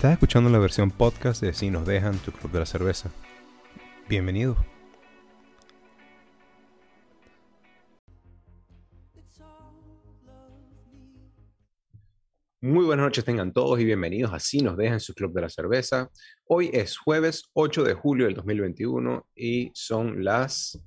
Estás escuchando la versión podcast de Si nos dejan tu club de la cerveza. Bienvenido. Muy buenas noches tengan todos y bienvenidos a Si nos dejan su club de la cerveza. Hoy es jueves 8 de julio del 2021 y son las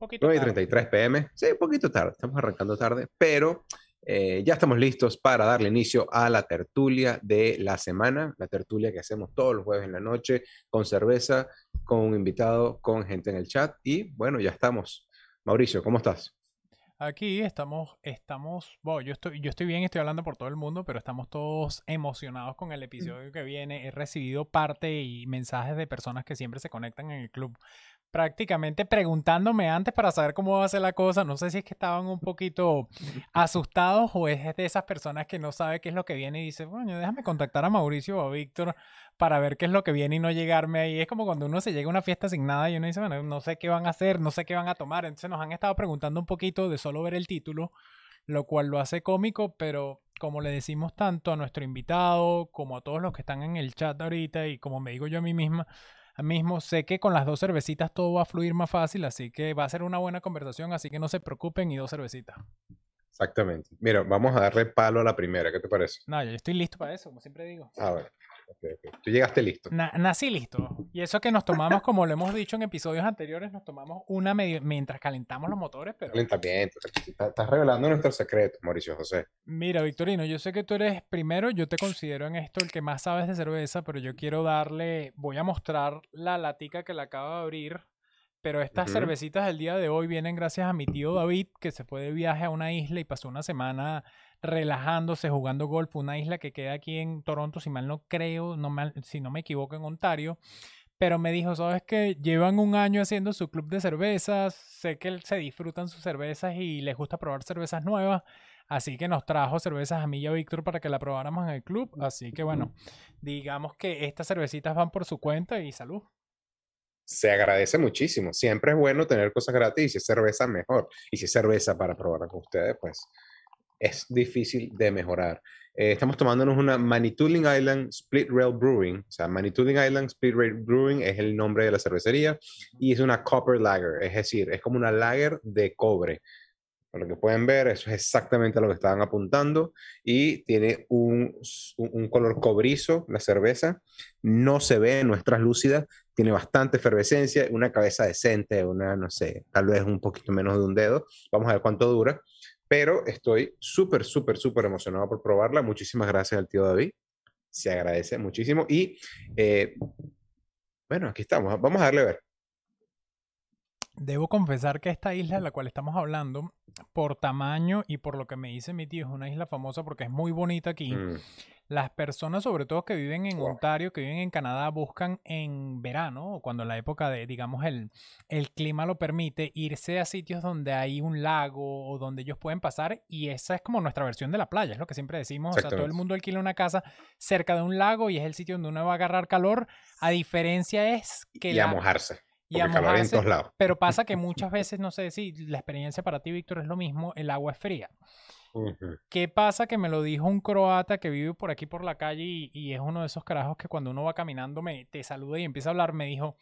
9.33 pm. Sí, un poquito tarde, estamos arrancando tarde, pero eh, ya estamos listos para darle inicio a la tertulia de la semana, la tertulia que hacemos todos los jueves en la noche con cerveza, con un invitado, con gente en el chat y bueno, ya estamos. Mauricio, ¿cómo estás? Aquí estamos, estamos, yo estoy, yo estoy bien, estoy hablando por todo el mundo, pero estamos todos emocionados con el episodio que viene. He recibido parte y mensajes de personas que siempre se conectan en el club prácticamente preguntándome antes para saber cómo va a ser la cosa. No sé si es que estaban un poquito asustados o es de esas personas que no sabe qué es lo que viene y dice, bueno, déjame contactar a Mauricio o a Víctor para ver qué es lo que viene y no llegarme ahí. Es como cuando uno se llega a una fiesta sin nada y uno dice, bueno, no sé qué van a hacer, no sé qué van a tomar. Entonces nos han estado preguntando un poquito de solo ver el título, lo cual lo hace cómico, pero como le decimos tanto a nuestro invitado como a todos los que están en el chat ahorita y como me digo yo a mí misma, mismo. Sé que con las dos cervecitas todo va a fluir más fácil, así que va a ser una buena conversación, así que no se preocupen y dos cervecitas. Exactamente. Mira, vamos a darle palo a la primera, ¿qué te parece? No, yo estoy listo para eso, como siempre digo. A ver. Tú llegaste listo. nací listo. Y eso que nos tomamos, como lo hemos dicho en episodios anteriores, nos tomamos una medio mientras calentamos los motores, pero... Calentamiento. Estás revelando nuestros secretos, Mauricio José. Mira, Victorino, yo sé que tú eres, primero, yo te considero en esto el que más sabes de cerveza, pero yo quiero darle, voy a mostrar la latica que le acabo de abrir. Pero estas cervecitas del día de hoy vienen gracias a mi tío David, que se fue de viaje a una isla y pasó una semana relajándose, jugando golf, una isla que queda aquí en Toronto, si mal no creo, no si no me equivoco, en Ontario. Pero me dijo, sabes que llevan un año haciendo su club de cervezas, sé que se disfrutan sus cervezas y les gusta probar cervezas nuevas, así que nos trajo cervezas a mí y a Víctor para que la probáramos en el club. Así que bueno, digamos que estas cervecitas van por su cuenta y salud se agradece muchísimo. Siempre es bueno tener cosas gratis y si es cerveza, mejor. Y si es cerveza para probar con ustedes, pues es difícil de mejorar. Eh, estamos tomándonos una Manitouling Island Split Rail Brewing. O sea, Manitouling Island Split Rail Brewing es el nombre de la cervecería y es una Copper Lager, es decir, es como una lager de cobre. Por lo que pueden ver, eso es exactamente a lo que estaban apuntando y tiene un, un, color cobrizo la cerveza. No se ve, no es translúcida, tiene bastante efervescencia, una cabeza decente, una, no sé, tal vez un poquito menos de un dedo. Vamos a ver cuánto dura pero estoy súper, súper, súper emocionado por probarla. Muchísimas gracias al tío David. Se agradece muchísimo. Y eh, bueno, aquí estamos. Vamos a darle a ver. Debo confesar que esta isla de la cual estamos hablando, por tamaño y por lo que me dice mi tío, es una isla famosa porque es muy bonita aquí. Mm. Las personas, sobre todo que viven en Ontario, que viven en Canadá, buscan en verano, o cuando la época de, digamos, el, el clima lo permite, irse a sitios donde hay un lago o donde ellos pueden pasar. Y esa es como nuestra versión de la playa, es lo que siempre decimos. O sea, todo el mundo alquila una casa cerca de un lago y es el sitio donde uno va a agarrar calor. A diferencia es que... Y a mojarse. Y a mojarse, lados. Pero pasa que muchas veces, no sé si la experiencia para ti, Víctor, es lo mismo, el agua es fría. ¿Qué pasa? Que me lo dijo un croata que vive por aquí por la calle y, es uno de esos carajos que cuando uno va caminando me te saluda y empieza a hablar. Me dijo,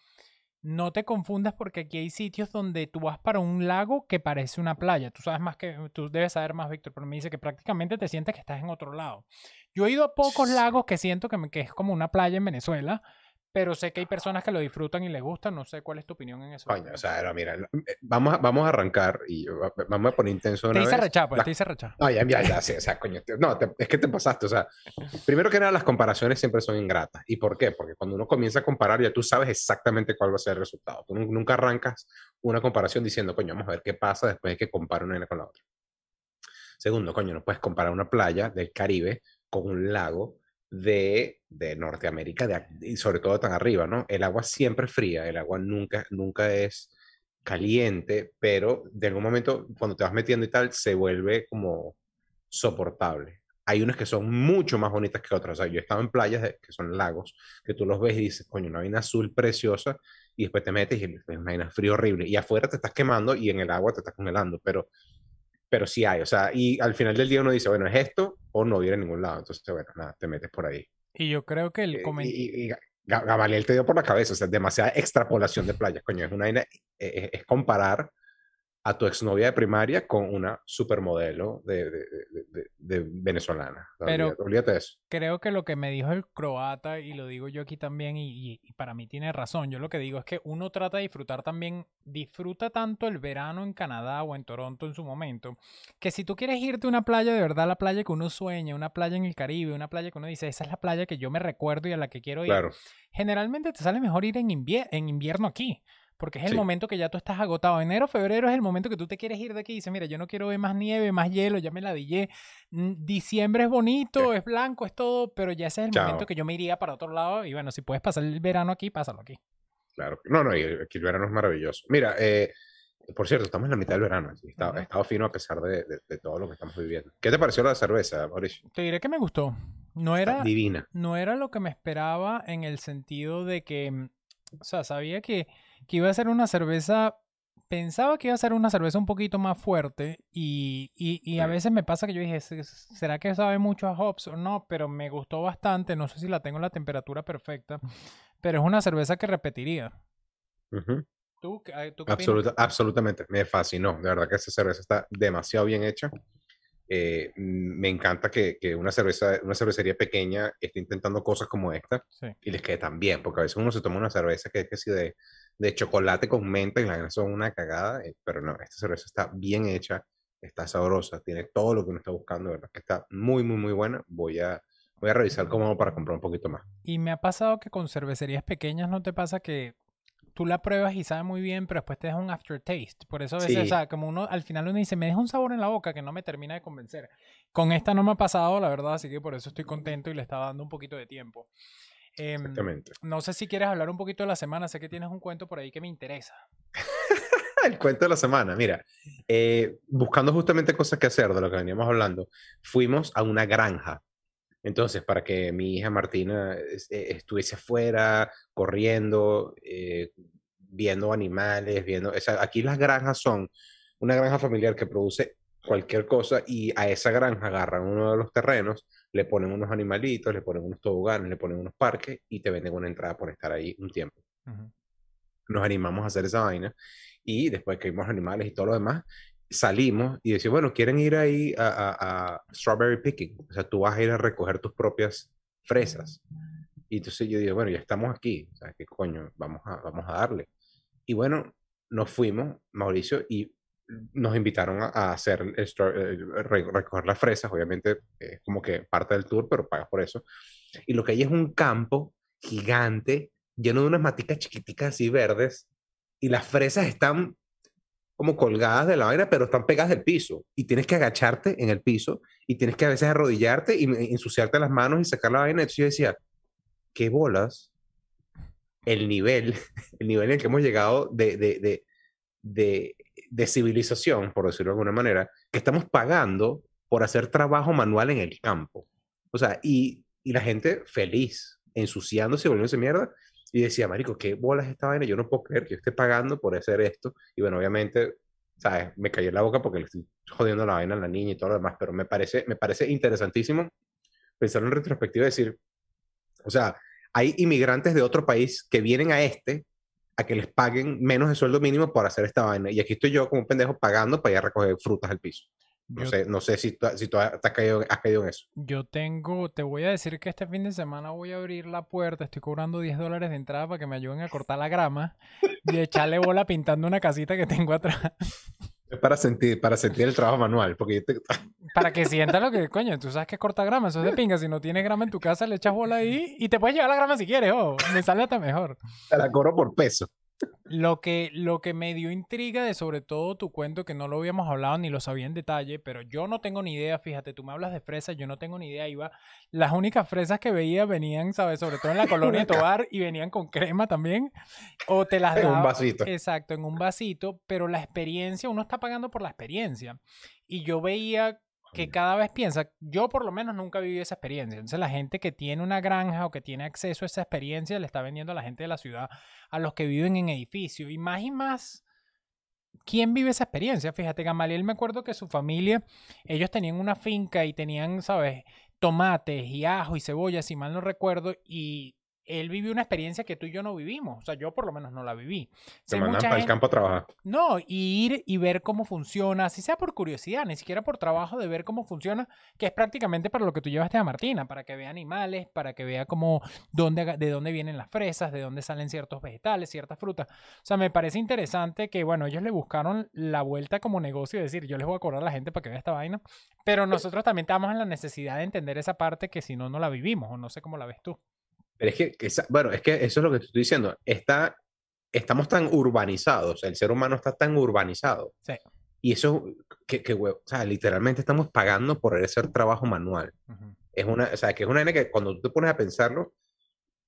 no te confundas porque aquí hay sitios donde tú vas para un lago que parece una playa. Tú sabes más que, tú debes saber más, Víctor, pero me dice que prácticamente te sientes que estás en otro lado. Yo he ido a pocos lagos que siento que, me, que es como una playa en Venezuela, pero sé que hay personas que lo disfrutan y les gusta. No sé cuál es tu opinión en eso. Coño, o sea, mira, eh, vamos a, vamos a arrancar y vamos a poner intenso. Te hice rechazo, pues, te hice rechazo. No, ya, ya, ya, sí, o sea, coño, no, es que te pasaste, o sea, primero que nada, las comparaciones siempre son ingratas. ¿Y por qué? Porque cuando uno comienza a comparar, ya tú sabes exactamente cuál va a ser el resultado. Tú nunca arrancas una comparación diciendo, coño, vamos a ver qué pasa después de que compare una con la otra. Segundo, coño, no puedes comparar una playa del Caribe con un lago de, de Norteamérica de, y sobre todo tan arriba, ¿no? El agua siempre es fría, el agua nunca, nunca es caliente, pero de algún momento cuando te vas metiendo y tal, se vuelve como soportable. Hay unas que son mucho más bonitas que otras. O sea, yo he estado en playas que son lagos, que tú los ves y dices, coño, una vaina azul preciosa, y después te metes y es una vaina frío horrible. Y afuera te estás quemando y en el agua te estás congelando, pero pero sí hay, o sea, y al final del día uno dice, bueno, ¿es esto o no viene a ningún lado? Entonces, bueno, nada, te metes por ahí. Y yo creo que el Eh, comentario... Gamaliel te dio por la cabeza, o sea, demasiada extrapolación de playas, coño, es una vaina- eh, es comparar a tu exnovia de primaria con una supermodelo de, de, de- venezolana. Pero- olvídate, de eso. creo que lo que me dijo el croata, y lo digo yo aquí también, y, y- y para mí tiene razón, yo lo que digo es que uno trata de disfrutar también, disfruta tanto el verano en Canadá o en Toronto en su momento, que si tú quieres irte a una playa de verdad, la playa que uno sueña, una playa en el Caribe, una playa que uno dice, esa es la playa que yo me recuerdo y a la que quiero ir, Claro, generalmente te sale mejor ir en, invier- en invierno aquí. Porque es el Sí. momento que ya tú estás agotado. Enero, febrero es el momento que tú te quieres ir de aquí y dices, mira, yo no quiero ver más nieve, más hielo, ya me la dillé. Mm, Diciembre es bonito, es blanco, es todo, pero ya ese es el Chao. momento que yo me iría para otro lado. Y bueno, si puedes pasar el verano aquí, pásalo aquí. claro. No, no, aquí el verano es maravilloso. Mira, eh, por cierto, estamos en la mitad del verano. Está, Ujú. ha estado fino a pesar de, de- de todo lo que estamos viviendo. ¿Qué te pareció la cerveza, Mauricio? Te diré que me gustó. No Está era, divina. no era lo que me esperaba en el sentido de que, mm, o sea, sabía que, que iba a ser una cerveza, pensaba que iba a ser una cerveza un poquito más fuerte y, y, y a veces me pasa que yo dije, "¿Se- ¿será que sabe mucho a hops o no? Pero me gustó bastante, no sé si la tengo en la temperatura perfecta, pero es una cerveza que repetiría. ¿Tú, tú qué opinas? Absoluta- absolutamente, me fascinó. De verdad que esta cerveza está demasiado bien hecha. Eh, me encanta que, que una, cerveza, una cervecería pequeña esté intentando cosas como esta Sí. y les quede tan bien, porque a veces uno se toma una cerveza que es que si de, de chocolate con menta y las son una cagada, eh, pero no, esta cerveza está bien hecha, está sabrosa, tiene todo lo que uno está buscando, verdad que está muy, muy, muy buena. Voy a, voy a revisar cómo hago para comprar un poquito más. Y me ha pasado que con cervecerías pequeñas no te pasa que tú la pruebas y sabe muy bien, pero después te deja un aftertaste. Por eso a veces, o Sí. sea, como uno al final uno dice, me deja un sabor en la boca que no me termina de convencer. Con esta no me ha pasado, la verdad, así que por eso estoy contento y le estaba dando un poquito de tiempo. Exactamente. no sé si quieres hablar un poquito de la semana, sé que tienes un cuento por ahí que me interesa. El cuento de la semana, mira, eh, buscando justamente cosas que hacer de lo que veníamos hablando, fuimos a una granja. Entonces, para que mi hija Martina eh, estuviese afuera, corriendo, eh, viendo animales, viendo... o sea, aquí las granjas son una granja familiar que produce cualquier cosa y a esa granja agarran uno de los terrenos, le ponen unos animalitos, le ponen unos toboganes, le ponen unos parques y te venden una entrada por estar ahí un tiempo Ujú. nos animamos a hacer esa vaina y después que vimos animales y todo lo demás, salimos y decimos, bueno, ¿quieren ir ahí a, a- a strawberry picking? O sea, tú vas a ir a recoger tus propias fresas. Y entonces yo digo, bueno, ya estamos aquí, o sea, ¿qué coño? Vamos a, vamos a darle. Y bueno, nos fuimos, Mauricio, y nos invitaron a, hacer el eh, re- recoger las fresas, obviamente es como que parte del tour, pero pagas por eso. Y lo que hay es un campo gigante, lleno de unas maticas chiquiticas así verdes, y las fresas están como colgadas de la vaina, pero están pegadas del piso. Y tienes que agacharte en el piso, y tienes que a veces arrodillarte y y ensuciarte las manos y sacar la vaina. Entonces yo decía, ¿qué bolas? El nivel, el nivel en el que hemos llegado de, de, de, de, de civilización, por decirlo de alguna manera, que estamos pagando por hacer trabajo manual en el campo. O sea, y, y la gente feliz, ensuciándose, volviéndose mierda. Y decía, marico, ¿qué bolas esta vaina? Yo no puedo creer que yo esté pagando por hacer esto. Y bueno, obviamente, ¿sabes? Me cayó en la boca porque le estoy jodiendo la vaina a la niña y todo lo demás. Pero me parece, me parece interesantísimo pensar en retrospectiva y decir, o sea, hay inmigrantes de otro país que vienen a este a que les paguen menos de sueldo mínimo por hacer esta vaina. Y aquí estoy yo como un pendejo pagando para ir a recoger frutas al piso. No Yo- sé, no sé si tú, si tú has, caído, has caído en eso. Yo tengo, te voy a decir que este fin de semana voy a abrir la puerta, estoy cobrando 10 dólares de entrada para que me ayuden a cortar la grama y echarle bola pintando una casita que tengo atrás, para sentir, para sentir el trabajo manual. Porque te- para que sienta lo que, coño, tú sabes que corta grama, eso es de pinga, si no tienes grama en tu casa le echas bola ahí y te puedes llevar la grama si quieres, oh, me sale hasta mejor. te la cobro por peso. Lo que, lo que me dio intriga de sobre todo tu cuento, que no lo habíamos hablado ni lo sabía en detalle, pero yo no tengo ni idea, fíjate, tú me hablas de fresas, yo no tengo ni idea, iba, las únicas fresas que veía venían, ¿sabes? Sobre todo en la colonia Tobar y venían con crema también, o te las En un vasito. Exacto, en un vasito, pero la experiencia, uno está pagando por la experiencia. Y yo veía que cada vez piensa, yo por lo menos nunca viví esa experiencia. Entonces la gente que tiene una granja o que tiene acceso a esa experiencia le está vendiendo a la gente de la ciudad, a los que viven en edificios. Y más y más, ¿quién vive esa experiencia? Fíjate, Gamaliel me acuerdo que su familia, ellos tenían una finca y tenían, ¿sabes? tomates y ajo y cebolla, si mal no recuerdo, y él vivió una experiencia que tú y yo no vivimos. O sea, yo por lo menos no la viví. Se mandan para el campo a trabajar. No, y ir y ver cómo funciona, si sea por curiosidad, ni siquiera por trabajo de ver cómo funciona, que es prácticamente para lo que tú llevaste a Martina, para que vea animales, para que vea cómo, dónde, de dónde vienen las fresas, de dónde salen ciertos vegetales, ciertas frutas. O sea, me parece interesante que, bueno, ellos le buscaron la vuelta como negocio, es decir, yo les voy a cobrar a la gente para que vea esta vaina, pero nosotros también estamos en la necesidad de entender esa parte que si no, no la vivimos, o no sé cómo la ves tú. Pero es que, bueno, es que eso es lo que te estoy diciendo. Está, estamos tan urbanizados, el ser humano está tan urbanizado. Sí. Y eso, que, que o sea, literalmente estamos pagando por hacer trabajo manual. Es una, o sea, que es una que cuando tú te pones a pensarlo,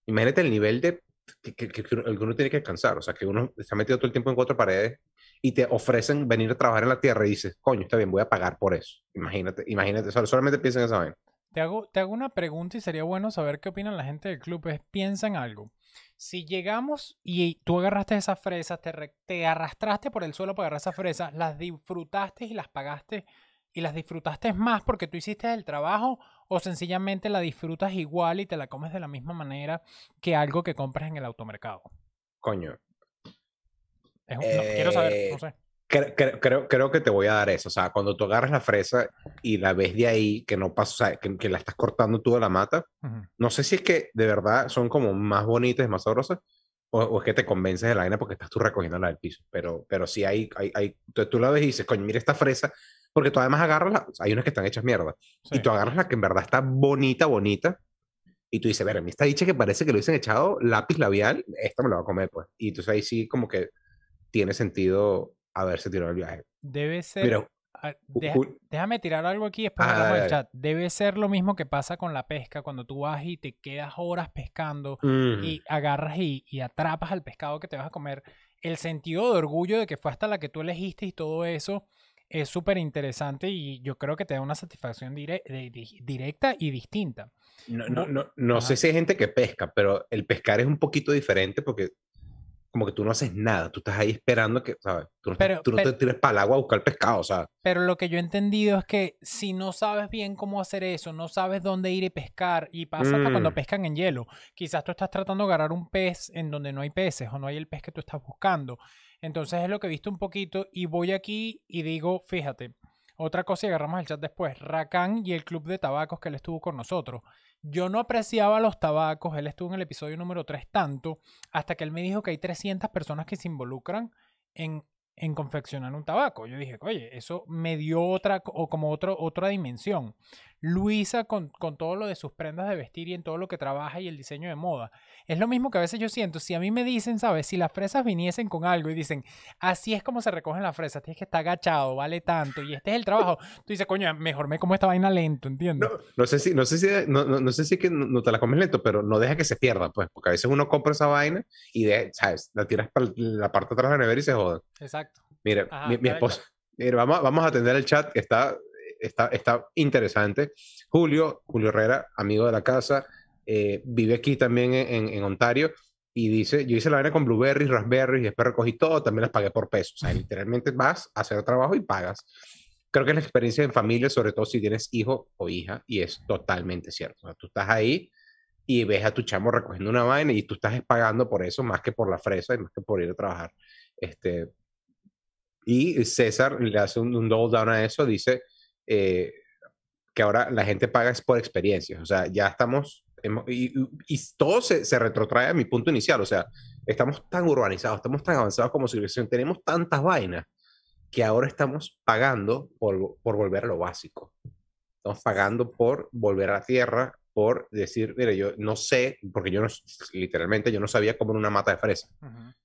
imagínate el nivel de que, que, que, uno tiene que alcanzar. O sea, que uno está metido todo el tiempo en cuatro paredes y te ofrecen venir a trabajar en la tierra y dices, coño, está bien, voy a pagar por eso. Imagínate, imagínate, solamente piensa en esa vaina. Te hago, te hago una pregunta y sería bueno saber qué opinan la gente del club. Es, piensa en algo. Si llegamos y tú agarraste esas fresas, te, te arrastraste por el suelo para agarrar esas fresas, las disfrutaste y las pagaste y las disfrutaste más porque tú hiciste el trabajo o sencillamente la disfrutas igual y te la comes de la misma manera que algo que compras en el automercado. Coño. quiero saber, no sé. Creo, creo, que te voy a dar eso. O sea, cuando tú agarras la fresa y la ves de ahí, que no pasa, o sea, que, la estás cortando tú de la mata, no sé si es que de verdad son como más bonitas, más sabrosas, o, es que te convences de la vaina porque estás tú recogiéndola del piso. Pero, pero sí hay, hay, hay tú, la ves y dices, coño, mira esta fresa, porque tú además agarras la, hay unas que están hechas mierda, y tú agarras la que en verdad está bonita, bonita, y tú dices, ver, a mí está dicha que parece que lo hubiesen echado lápiz labial, esta me la voy a comer, pues. Y entonces ahí sí como que tiene sentido haberse tirado el viaje. Debe ser. Déjame tirar algo aquí después ah, el chat. Debe ser lo mismo que pasa con la pesca cuando tú vas y te quedas horas pescando y agarras y, y, atrapas al pescado que te vas a comer. El sentido de orgullo de que fue hasta la que tú elegiste y todo eso es súper interesante y yo creo que te da una satisfacción directa y distinta. No, no, no, no sé si hay gente que pesca, pero el pescar es un poquito diferente porque como que tú no haces nada, tú estás ahí esperando que, ¿sabes? Tú no, tú no te tires para el agua a buscar pescado, o sea. Pero lo que yo he entendido es que si no sabes bien cómo hacer eso, no sabes dónde ir y pescar, y pasa hasta cuando mm. pescan en hielo, quizás tú estás tratando de agarrar un pez en donde no hay peces o no hay el pez que tú estás buscando. Entonces es lo que he visto un poquito y voy aquí y digo, fíjate, otra cosa y agarramos el chat después, Rakan y el club de tabacos que él estuvo con nosotros. Yo no apreciaba los tabacos, él estuvo en el episodio número 3 tanto, hasta que él me dijo que hay 300 personas que se involucran en en confeccionar un tabaco. Yo dije, oye, eso me dio otra, o como otro, otra dimensión. Luisa con, con, todo lo de sus prendas de vestir y en todo lo que trabaja y el diseño de moda. Es lo mismo que a veces yo siento, si a mí me dicen, ¿sabes? Si las fresas viniesen con algo y dicen, así es como se recogen las fresas, tienes que estar agachado, vale tanto, y este es el trabajo, tú dices, coño, mejor me como esta vaina lento, ¿entiendes? No, no sé si, no sé si, no, no, sé si que no, te la comes lento, pero no deja que se pierda, pues, porque a veces uno compra esa vaina y, de, ¿sabes? La tiras para la parte de atrás de la nevera y se joda. Exacto. Mire, mi, esposa, mire, vamos, vamos a atender el chat que está, está, está interesante. Julio, Julio Herrera, amigo de la casa, eh, vive aquí también en, en, Ontario y dice, yo hice la vaina con blueberries, raspberries y después recogí todo, también las pagué por peso. O sea, literalmente vas a hacer trabajo y pagas. Creo que es la experiencia en familia, sobre todo si tienes hijo o hija, y es totalmente cierto. O sea, tú estás ahí y ves a tu chamo recogiendo una vaina y tú estás pagando por eso más que por la fresa y más que por ir a trabajar. Este, y César le hace un, un double a eso, dice eh, que ahora la gente paga es por experiencias, o sea, ya estamos, y, y, todo se, se, retrotrae a mi punto inicial, o sea, estamos tan urbanizados, estamos tan avanzados como civilización, tenemos tantas vainas que ahora estamos pagando por, por volver a lo básico. Estamos pagando por volver a la tierra, por decir, mire, yo no sé, porque yo no, literalmente yo no sabía cómo era una mata de fresa.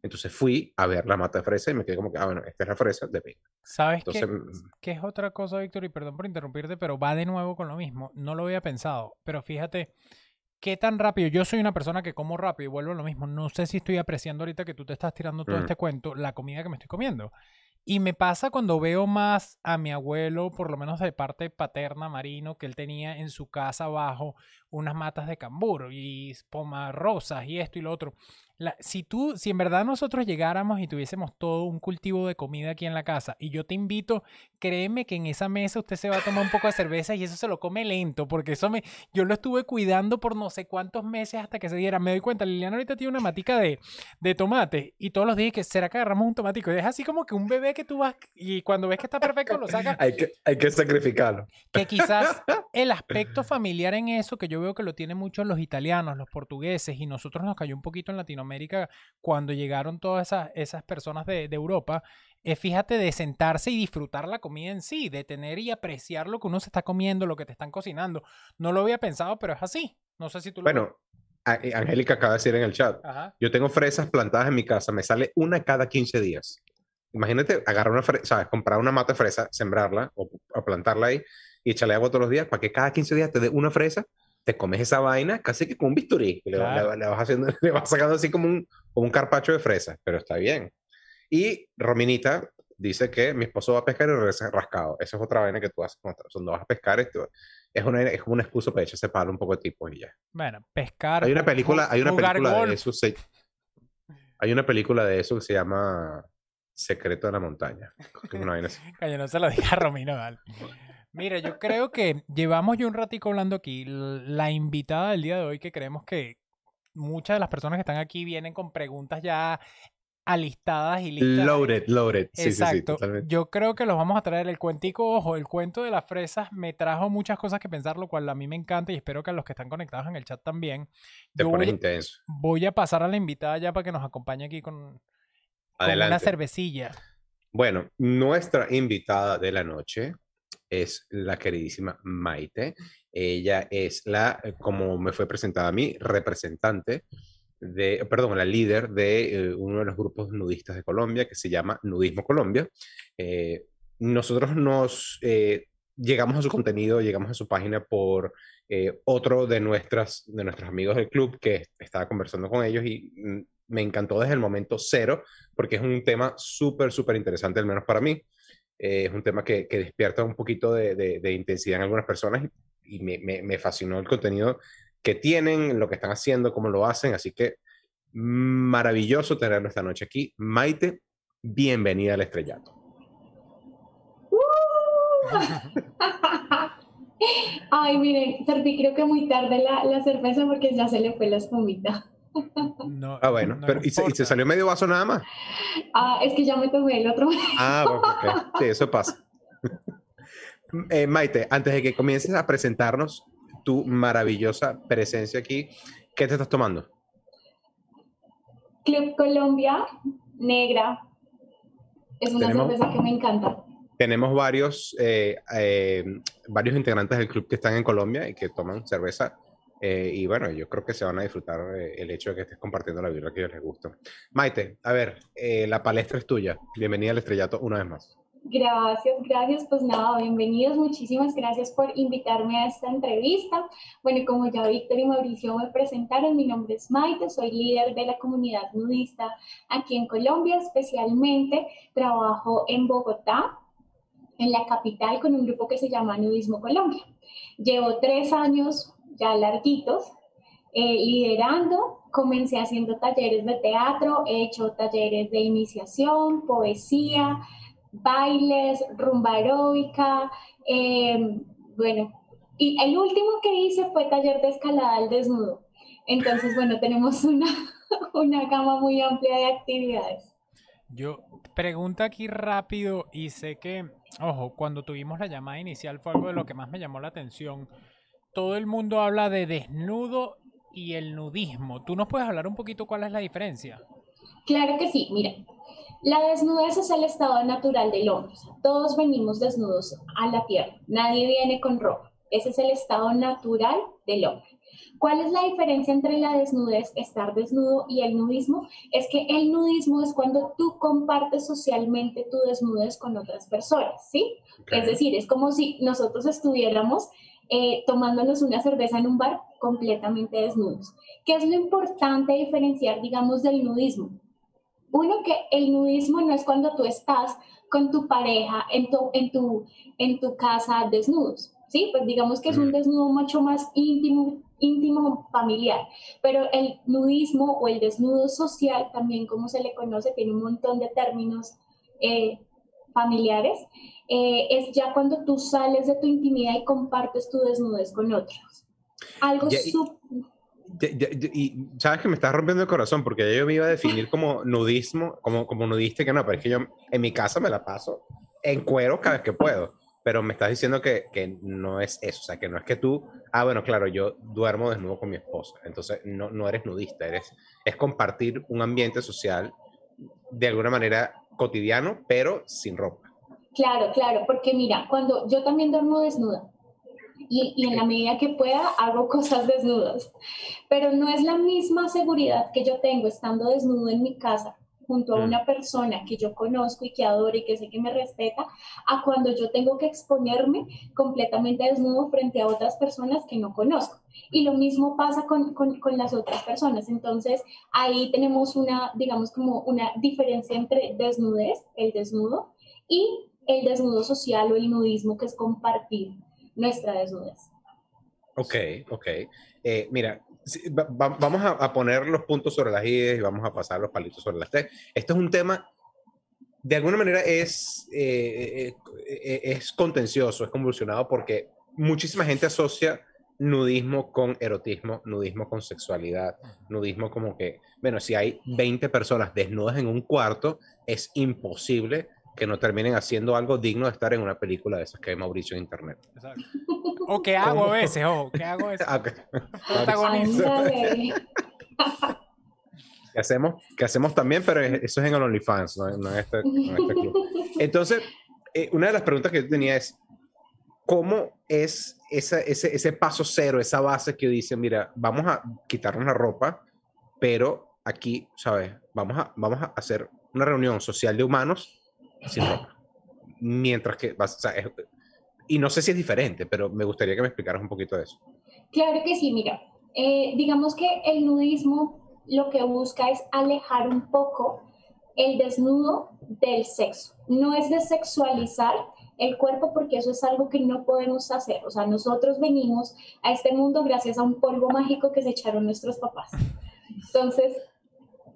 Entonces fui a ver la mata de fresa y me quedé como que, ah, bueno, esta es la fresa de pinga. ¿Sabes qué, mm, qué, es otra cosa, Víctor? Y perdón por interrumpirte, pero va de nuevo con lo mismo. No lo había pensado, pero fíjate, qué tan rápido. Yo soy una persona que como rápido y vuelvo a lo mismo. No sé si estoy apreciando ahorita que tú te estás tirando todo mm. este cuento, la comida que me estoy comiendo. Y me pasa cuando veo más a mi abuelo, por lo menos de parte paterna, Marino, que él tenía en su casa abajo unas matas de cambur y pomas rosas y esto y lo otro si tú, si en verdad nosotros llegáramos y tuviésemos todo un cultivo de comida aquí en la casa y yo te invito, créeme que en esa mesa usted se va a tomar un poco de cerveza y eso se lo come lento, porque eso me, yo lo estuve cuidando por no sé cuántos meses hasta que se diera. Me doy cuenta, Liliana ahorita tiene una matica de, de tomate y todos los días que será que agarramos un tomatico. Es así como que un bebé que tú vas y cuando ves que está perfecto lo sacas. hay, que, hay que sacrificarlo. Que quizás el aspecto familiar en eso, que yo veo que lo tienen muchos los italianos, los portugueses y nosotros nos cayó un poquito en Latinoamérica América cuando llegaron todas esas, esas personas de, Europa, es fíjate de sentarse y disfrutar la comida en sí, de tener y apreciar lo que uno se está comiendo, lo que te están cocinando. No lo había pensado, pero es así. No sé si tú lo Bueno, eh, Angélica acaba de decir en el chat, yo tengo fresas plantadas en mi casa, me sale una cada 15 días. Imagínate agarrar una fresa, ¿sabes? Comprar una mata de fresa, sembrarla o, plantarla ahí y echarle agua todos los días para que cada 15 días te dé una fresa te comes esa vaina casi que con un bisturí. Le, vas haciendo, le, vas sacando así como un, como un carpacho de fresa, pero está bien. Y Rominita dice que mi esposo va a pescar y regresa rascado. Esa es otra vaina que tú haces cuando vas a pescar. Esto, es, una, es como una excusa para echarse palo un poco de tipo y ya. Bueno, pescar. Hay una película, hay una película de eso. hay una película de eso que se llama Secreto de la Montaña. Una vaina así. no se lo diga a Romino, dale. Mira, yo creo que llevamos ya un ratico hablando aquí. La invitada del día de hoy, que creemos que muchas de las personas que están aquí vienen con preguntas ya alistadas y listas. Loaded, loaded. Sí, Exacto. Sí, sí, yo creo que los vamos a traer. El cuentico, ojo, el cuento de las fresas me trajo muchas cosas que pensar, lo cual a mí me encanta y espero que a los que están conectados en el chat también. Te pones intenso. Voy a pasar a la invitada ya para que nos acompañe aquí con, con una cervecilla. Bueno, nuestra invitada de la noche es la queridísima Maite. Ella es la, eh, como me fue presentada a mí, representante de, perdón, la líder de eh, uno de los grupos nudistas de Colombia que se llama Nudismo Colombia. Eh, nosotros nos llegamos a su contenido, llegamos a su página por otro de, nuestras, de nuestros amigos del club que estaba conversando con ellos y mm, me encantó desde el momento cero porque es un tema súper, súper interesante, al menos para mí. Eh, es un tema que, despierta un poquito de, intensidad en algunas personas y, me, fascinó el contenido que tienen, lo que están haciendo, cómo lo hacen. Así que maravilloso tenerlo esta noche aquí. Maite, bienvenida al estrellato. Ay, miren, serví creo que muy tarde la, la cerveza porque ya se le fue la espumita. No, ah, bueno, pero ¿y se, salió medio vaso nada más? Ah, es que ya me tomé el otro. Ah, ok. Sí, eso pasa. Eh, Maite, antes de que comiences a presentarnos tu maravillosa presencia aquí, ¿qué te estás tomando? Club Colombia, negra. Es una cerveza que me encanta. Tenemos varios, eh, eh, varios integrantes del club que están en Colombia y que toman cerveza eh, y bueno, yo creo que se van a disfrutar eh, el hecho de que estés compartiendo la vida que les gusta. Maite, a ver, eh, la palestra es tuya. Bienvenida al estrellato una vez más. Gracias, gracias. Pues nada, bienvenidos. Muchísimas gracias por invitarme a esta entrevista. Bueno, como ya Víctor y Mauricio me presentaron, mi nombre es Maite, soy líder de la comunidad nudista aquí en Colombia, especialmente trabajo en Bogotá, en la capital, con un grupo que se llama Nudismo Colombia. Llevo tres años ya larguitos, eh, liderando. Comencé haciendo talleres de teatro, he hecho talleres de iniciación, poesía, bailes, rumba aeróbica, em, bueno, y el último que hice fue taller de escalada al desnudo. Entonces, bueno, tenemos una, una gama muy amplia de actividades. Yo pregunto aquí rápido y sé que, ojo, cuando tuvimos la llamada inicial fue algo de lo que más me llamó la atención todo el mundo habla de desnudo y el nudismo. ¿Tú nos puedes hablar un poquito cuál es la diferencia? Claro que sí, mira. La desnudez es el estado natural del hombre. Todos venimos desnudos a la tierra. Nadie viene con ropa. Ese es el estado natural del hombre. ¿Cuál es la diferencia entre la desnudez, estar desnudo, y el nudismo? Es que el nudismo es cuando tú compartes socialmente tu desnudez con otras personas, ¿sí? Es decir, es como si nosotros estuviéramos eh, tomándonos una cerveza en un bar completamente desnudos. ¿Qué es lo importante diferenciar, digamos, del nudismo? Uno, que el nudismo no es cuando tú estás con tu pareja en tu, en tu, en tu casa desnudos. ¿sí? Pues digamos que es un desnudo mucho más íntimo, íntimo familiar, pero el nudismo o el desnudo social, también como se le conoce, tiene un montón de términos eh, familiares, eh, es ya cuando tú sales de tu intimidad y compartes tu desnudez con otros. Algo súper y sabes que me estás rompiendo el corazón porque yo me iba a definir como nudismo, como, como nudista, que no, pero es que yo en mi casa me la paso en cuero cada vez que puedo. Pero me estás diciendo que, que no es eso, o sea, que no es que tú, ah, bueno, claro, yo duermo desnudo con mi esposa, entonces no, no eres nudista, eres, es compartir un ambiente social de alguna manera cotidiano, pero sin ropa. Claro, claro, porque mira, cuando yo también duermo desnuda, y, en la medida que pueda hago cosas desnudas. Pero no es la misma seguridad que yo tengo estando desnudo en mi casa junto a mm. una persona que yo conozco y que adoro y que sé que me respeta, a cuando yo tengo que exponerme completamente desnudo frente a otras personas que no conozco. Y lo mismo pasa con, con, con, las otras personas. Entonces, ahí tenemos una, digamos, como una diferencia entre desnudez, el desnudo, y el desnudo social o el nudismo, que es compartir nuestra desnudez. Ok, ok. Eh, mira, vamos a, poner los puntos sobre las ideas y vamos a pasar los palitos sobre las T. Esto es un tema, de alguna manera es, eh, eh, es contencioso, es convulsionado porque muchísima gente asocia nudismo con erotismo, nudismo con sexualidad, nudismo como que, bueno, si hay 20 personas desnudas en un cuarto, es imposible que no terminen haciendo algo digno de estar en una película de esas que hay Mauricio en internet. Exacto. O qué hago a veces, o qué hago a veces. que hacemos, que hacemos también, pero eso es en el OnlyFans, no, en, este, este, club. Entonces, eh, una de las preguntas que yo tenía es, ¿cómo es ese, ese paso cero, esa base que dice, mira, vamos a quitarnos la ropa, pero aquí, ¿sabes? Vamos a, vamos a hacer una reunión social de humanos sin ropa. Mientras que, o sea, y no sé si es diferente, pero me gustaría que me explicaras un poquito de eso. Claro que sí, mira, eh, digamos que el nudismo lo que busca es alejar un poco el desnudo del sexo. No es de sexualizar el cuerpo porque eso es algo que no podemos hacer. O sea, nosotros venimos a este mundo gracias a un polvo mágico que se echaron nuestros papás. Entonces,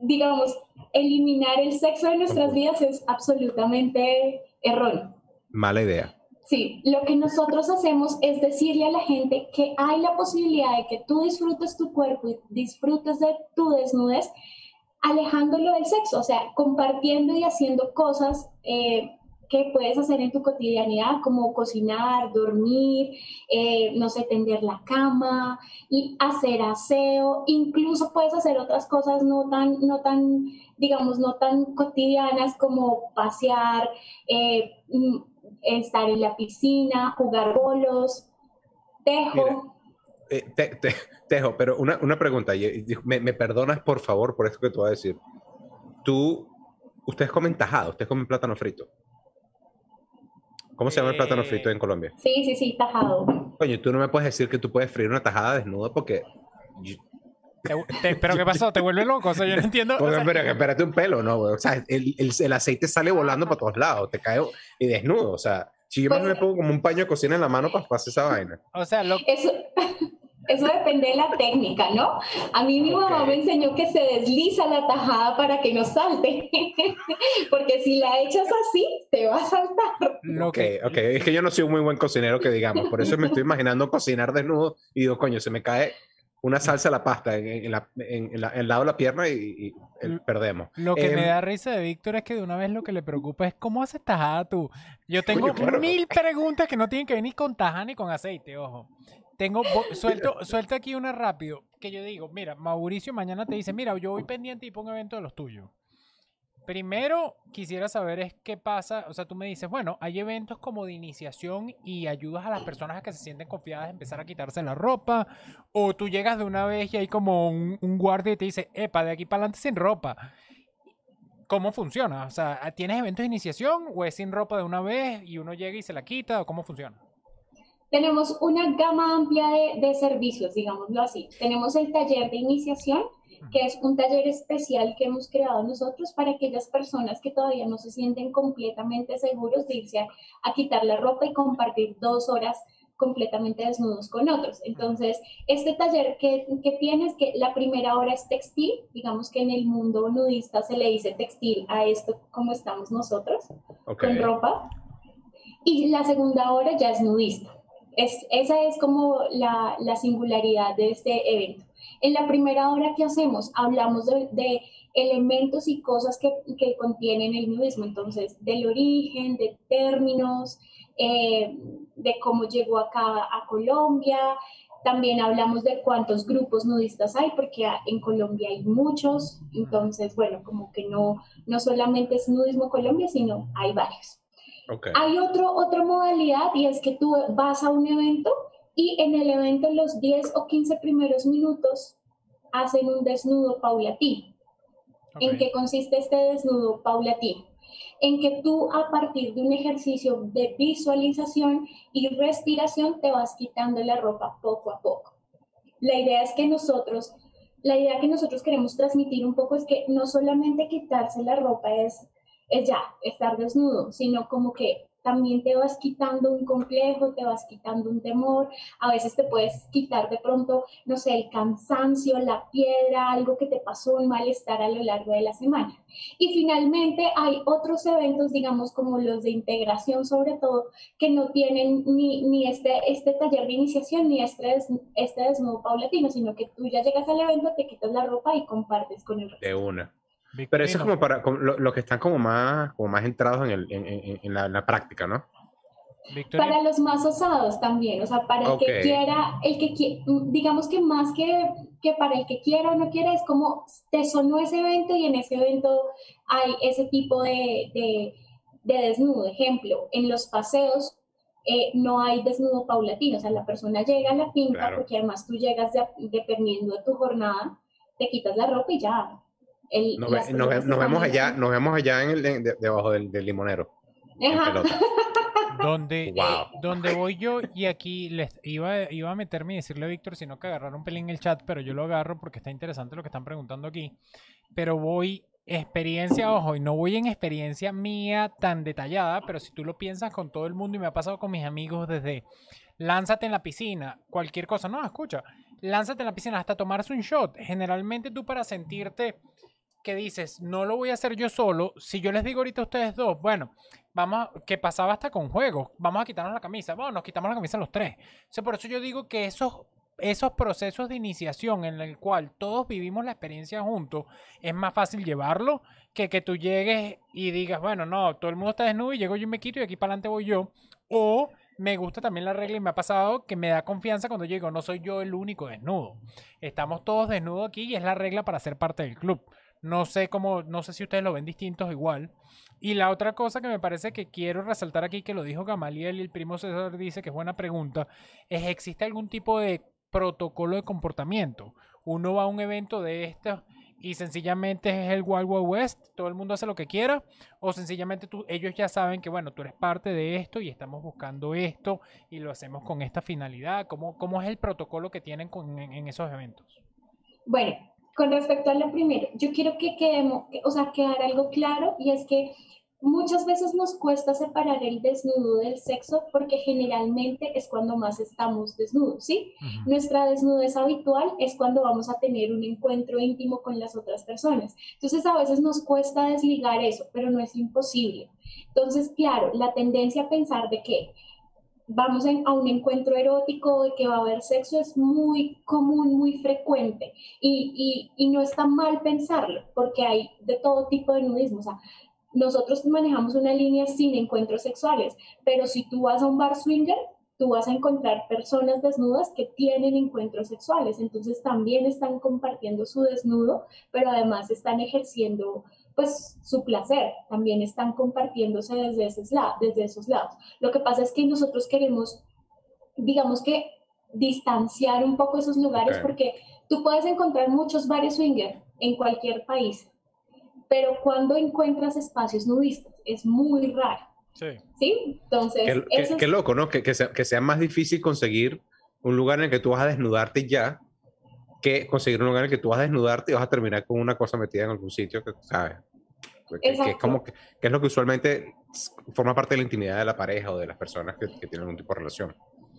digamos, eliminar el sexo de nuestras vidas es absolutamente erróneo. Mala idea. Sí, lo que nosotros hacemos es decirle a la gente que hay la posibilidad de que tú disfrutes tu cuerpo y disfrutes de tu desnudez, alejándolo del sexo, o sea, compartiendo y haciendo cosas eh, que puedes hacer en tu cotidianidad, como cocinar, dormir, eh, no sé, tender la cama, y hacer aseo, incluso puedes hacer otras cosas no tan, no tan digamos, no tan cotidianas como pasear, eh, mm, estar en la piscina, jugar bolos. Tejo. Eh, tejo, pero una, una pregunta, me, me, perdonas por favor por esto que tú vas a decir. Tú, ustedes comen tajado, ustedes comen plátano frito. ¿Cómo se llama el plátano frito en Colombia? Sí, sí, sí, tajado. Coño, tú no me puedes decir que tú puedes freír una tajada desnuda porque... ¿Pero qué pasó? ¿Te vuelve loco? O sea, yo no entiendo. pero espérate un pelo, ¿no? O sea, el, el, aceite sale volando para todos lados, te cae y desnudo. O sea, si yo me pues pongo como un paño de cocina en la mano para hacer esa vaina. O sea, lo... Eso... Eso depende de la técnica, ¿no? A mí mi mamá me enseñó que se desliza la tajada para que no salte. Porque si la echas así, te va a saltar. Ok, ok. Es que yo no soy un muy buen cocinero, que digamos. Por eso me estoy imaginando cocinar desnudo y digo, coño, se me cae una salsa a la pasta en, la, en, el lado de la pierna y, perdemos. Lo que me em, da risa de Víctor es que de una vez lo que le preocupa es cómo haces tajada tú. Yo tengo mil preguntas que no tienen que venir con tajada ni con aceite, ojo. Tengo, suelto, suelto aquí una rápido, que yo digo, mira, Mauricio mañana te dice, mira, yo voy pendiente y pongo evento de los tuyos. Primero, quisiera saber es qué pasa, o sea, tú me dices, bueno, hay eventos como de iniciación y ayudas a las personas a que se sienten confiadas de empezar a quitarse la ropa, o tú llegas de una vez y hay como un, un guardia y te dice, epa, de aquí para adelante sin ropa. ¿Cómo funciona? O sea, ¿tienes eventos de iniciación o es sin ropa de una vez y uno llega y se la quita o cómo funciona? Tenemos una gama amplia de, de servicios, digámoslo así. Tenemos el taller de iniciación, que es un taller especial que hemos creado nosotros para aquellas personas que todavía no se sienten completamente seguros de irse a, quitar la ropa y compartir dos horas completamente desnudos con otros. Entonces, este taller que, que tienes, que la primera hora es textil, digamos que en el mundo nudista se le dice textil a esto como estamos nosotros, con ropa, y la segunda hora ya es nudista. Es, esa es como la, la, singularidad de este evento. En la primera hora que hacemos, hablamos de, de elementos y cosas que, que, contienen el nudismo, entonces del origen, de términos, eh, de cómo llegó acá a Colombia. También hablamos de cuántos grupos nudistas hay, porque en Colombia hay muchos. Entonces, bueno, como que no, no solamente es nudismo Colombia, sino hay varios. Hay otro, otra modalidad y es que tú vas a un evento y en el evento los 10 o 15 primeros minutos hacen un desnudo paulatino. ¿En qué consiste este desnudo paulatino? en que tú a partir de un ejercicio de visualización y respiración te vas quitando la ropa poco a poco. La idea es que nosotros, la idea que nosotros queremos transmitir un poco es que no solamente quitarse la ropa es, es ya estar desnudo, sino como que también te vas quitando un complejo, te vas quitando un temor, a veces te puedes quitar de pronto, no sé, el cansancio, la piedra, algo que te pasó, un malestar a lo largo de la semana. Y finalmente hay otros eventos, digamos, como los de integración sobre todo, que no tienen ni, ni este, este taller de iniciación ni este, este desnudo paulatino, sino que tú ya llegas al evento, te quitas la ropa y compartes con el resto. De una. Pero eso es como para los que están como más, como más entrados en, el, en, en, la, práctica, ¿no? Para los más osados también, o sea, para el que quiera, el que digamos que más que, que para el que quiera o no quiera, es como te sonó ese evento y en ese evento hay ese tipo de, de, de desnudo. Ejemplo, en los paseos eh, no hay desnudo paulatino, o sea, la persona llega a la finca porque además tú llegas dependiendo de tu jornada, te quitas la ropa y ya, nos, vemos allá, nos vemos allá en el, debajo del, limonero. Donde, eh, donde voy yo, y aquí les iba, iba a meterme y decirle a Víctor, sino que agarrar un pelín en el chat, pero yo lo agarro porque está interesante lo que están preguntando aquí. Pero voy experiencia, ojo, y no voy en experiencia mía tan detallada, pero si tú lo piensas con todo el mundo y me ha pasado con mis amigos desde lánzate en la piscina, cualquier cosa, no, escucha, lánzate en la piscina hasta tomarse un shot. Generalmente tú para sentirte que dices, no lo voy a hacer yo solo, si yo les digo ahorita a ustedes dos, bueno, vamos, a, que pasaba hasta con juegos, vamos a quitarnos la camisa, bueno, nos quitamos la camisa los tres. O por eso yo digo que esos, esos procesos de iniciación en el cual todos vivimos la experiencia juntos, es más fácil llevarlo que que tú llegues y digas, bueno, no, todo el mundo está desnudo y llego yo y me quito y aquí para adelante voy yo. O me gusta también la regla y me ha pasado que me da confianza cuando llego, no soy yo el único desnudo. Estamos todos desnudos aquí y es la regla para ser parte del club. No sé cómo, no sé si ustedes lo ven distintos igual. Y la otra cosa que me parece que quiero resaltar aquí, que lo dijo Gamaliel y el primo César dice que es buena pregunta, es ¿existe algún tipo de protocolo de comportamiento? Uno va a un evento de estos y sencillamente es el Wild Wild West, todo el mundo hace lo que quiera, o sencillamente tú, ellos ya saben que, bueno, tú eres parte de esto y estamos buscando esto y lo hacemos con esta finalidad. ¿Cómo, cómo es el protocolo que tienen con, en esos eventos? Bueno, con respecto a lo primero, yo quiero que quedemos, o sea, quedar algo claro y es que muchas veces nos cuesta separar el desnudo del sexo porque generalmente es cuando más estamos desnudos, ¿sí? Nuestra desnudez habitual es cuando vamos a tener un encuentro íntimo con las otras personas. Entonces a veces nos cuesta desligar eso, pero no es imposible. Entonces, claro, la tendencia a pensar de que vamos a un encuentro erótico de que va a haber sexo es muy común, muy frecuente y, y, no está mal pensarlo porque hay de todo tipo de nudismo. O sea, nosotros manejamos una línea sin encuentros sexuales, pero si tú vas a un bar swinger, tú vas a encontrar personas desnudas que tienen encuentros sexuales, entonces también están compartiendo su desnudo, pero además están ejerciendo pues su placer, también están compartiéndose desde esos, lados, desde esos lados. Lo que pasa es que nosotros queremos, digamos que, distanciar un poco esos lugares porque tú puedes encontrar muchos bares swinger en cualquier país, pero cuando encuentras espacios nudistas es muy raro. Sí. ¿Sí? Entonces... Qué, loco, ¿no? Que, que, sea, que sea más difícil conseguir un lugar en el que tú vas a desnudarte ya que conseguir un lugar en el que tú vas a desnudarte y vas a terminar con una cosa metida en algún sitio que, ¿sabes? Que, es como que, es lo que usualmente forma parte de la intimidad de la pareja o de las personas que, tienen un tipo de relación.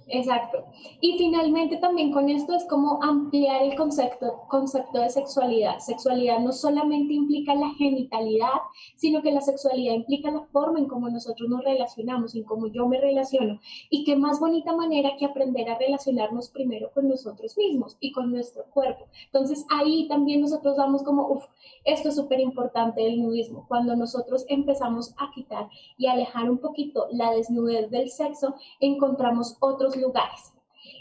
Exacto. Y finalmente también con esto es como ampliar el concepto, concepto de sexualidad. Sexualidad no solamente implica la genitalidad, sino que la sexualidad implica la forma en cómo nosotros nos relacionamos, en cómo yo me relaciono. Y qué más bonita manera que aprender a relacionarnos primero con nosotros mismos y con nuestro cuerpo. Entonces ahí también nosotros damos como, uff, esto es súper importante del nudismo. Cuando nosotros empezamos a quitar y alejar un poquito la desnudez del sexo, encontramos otros lugares.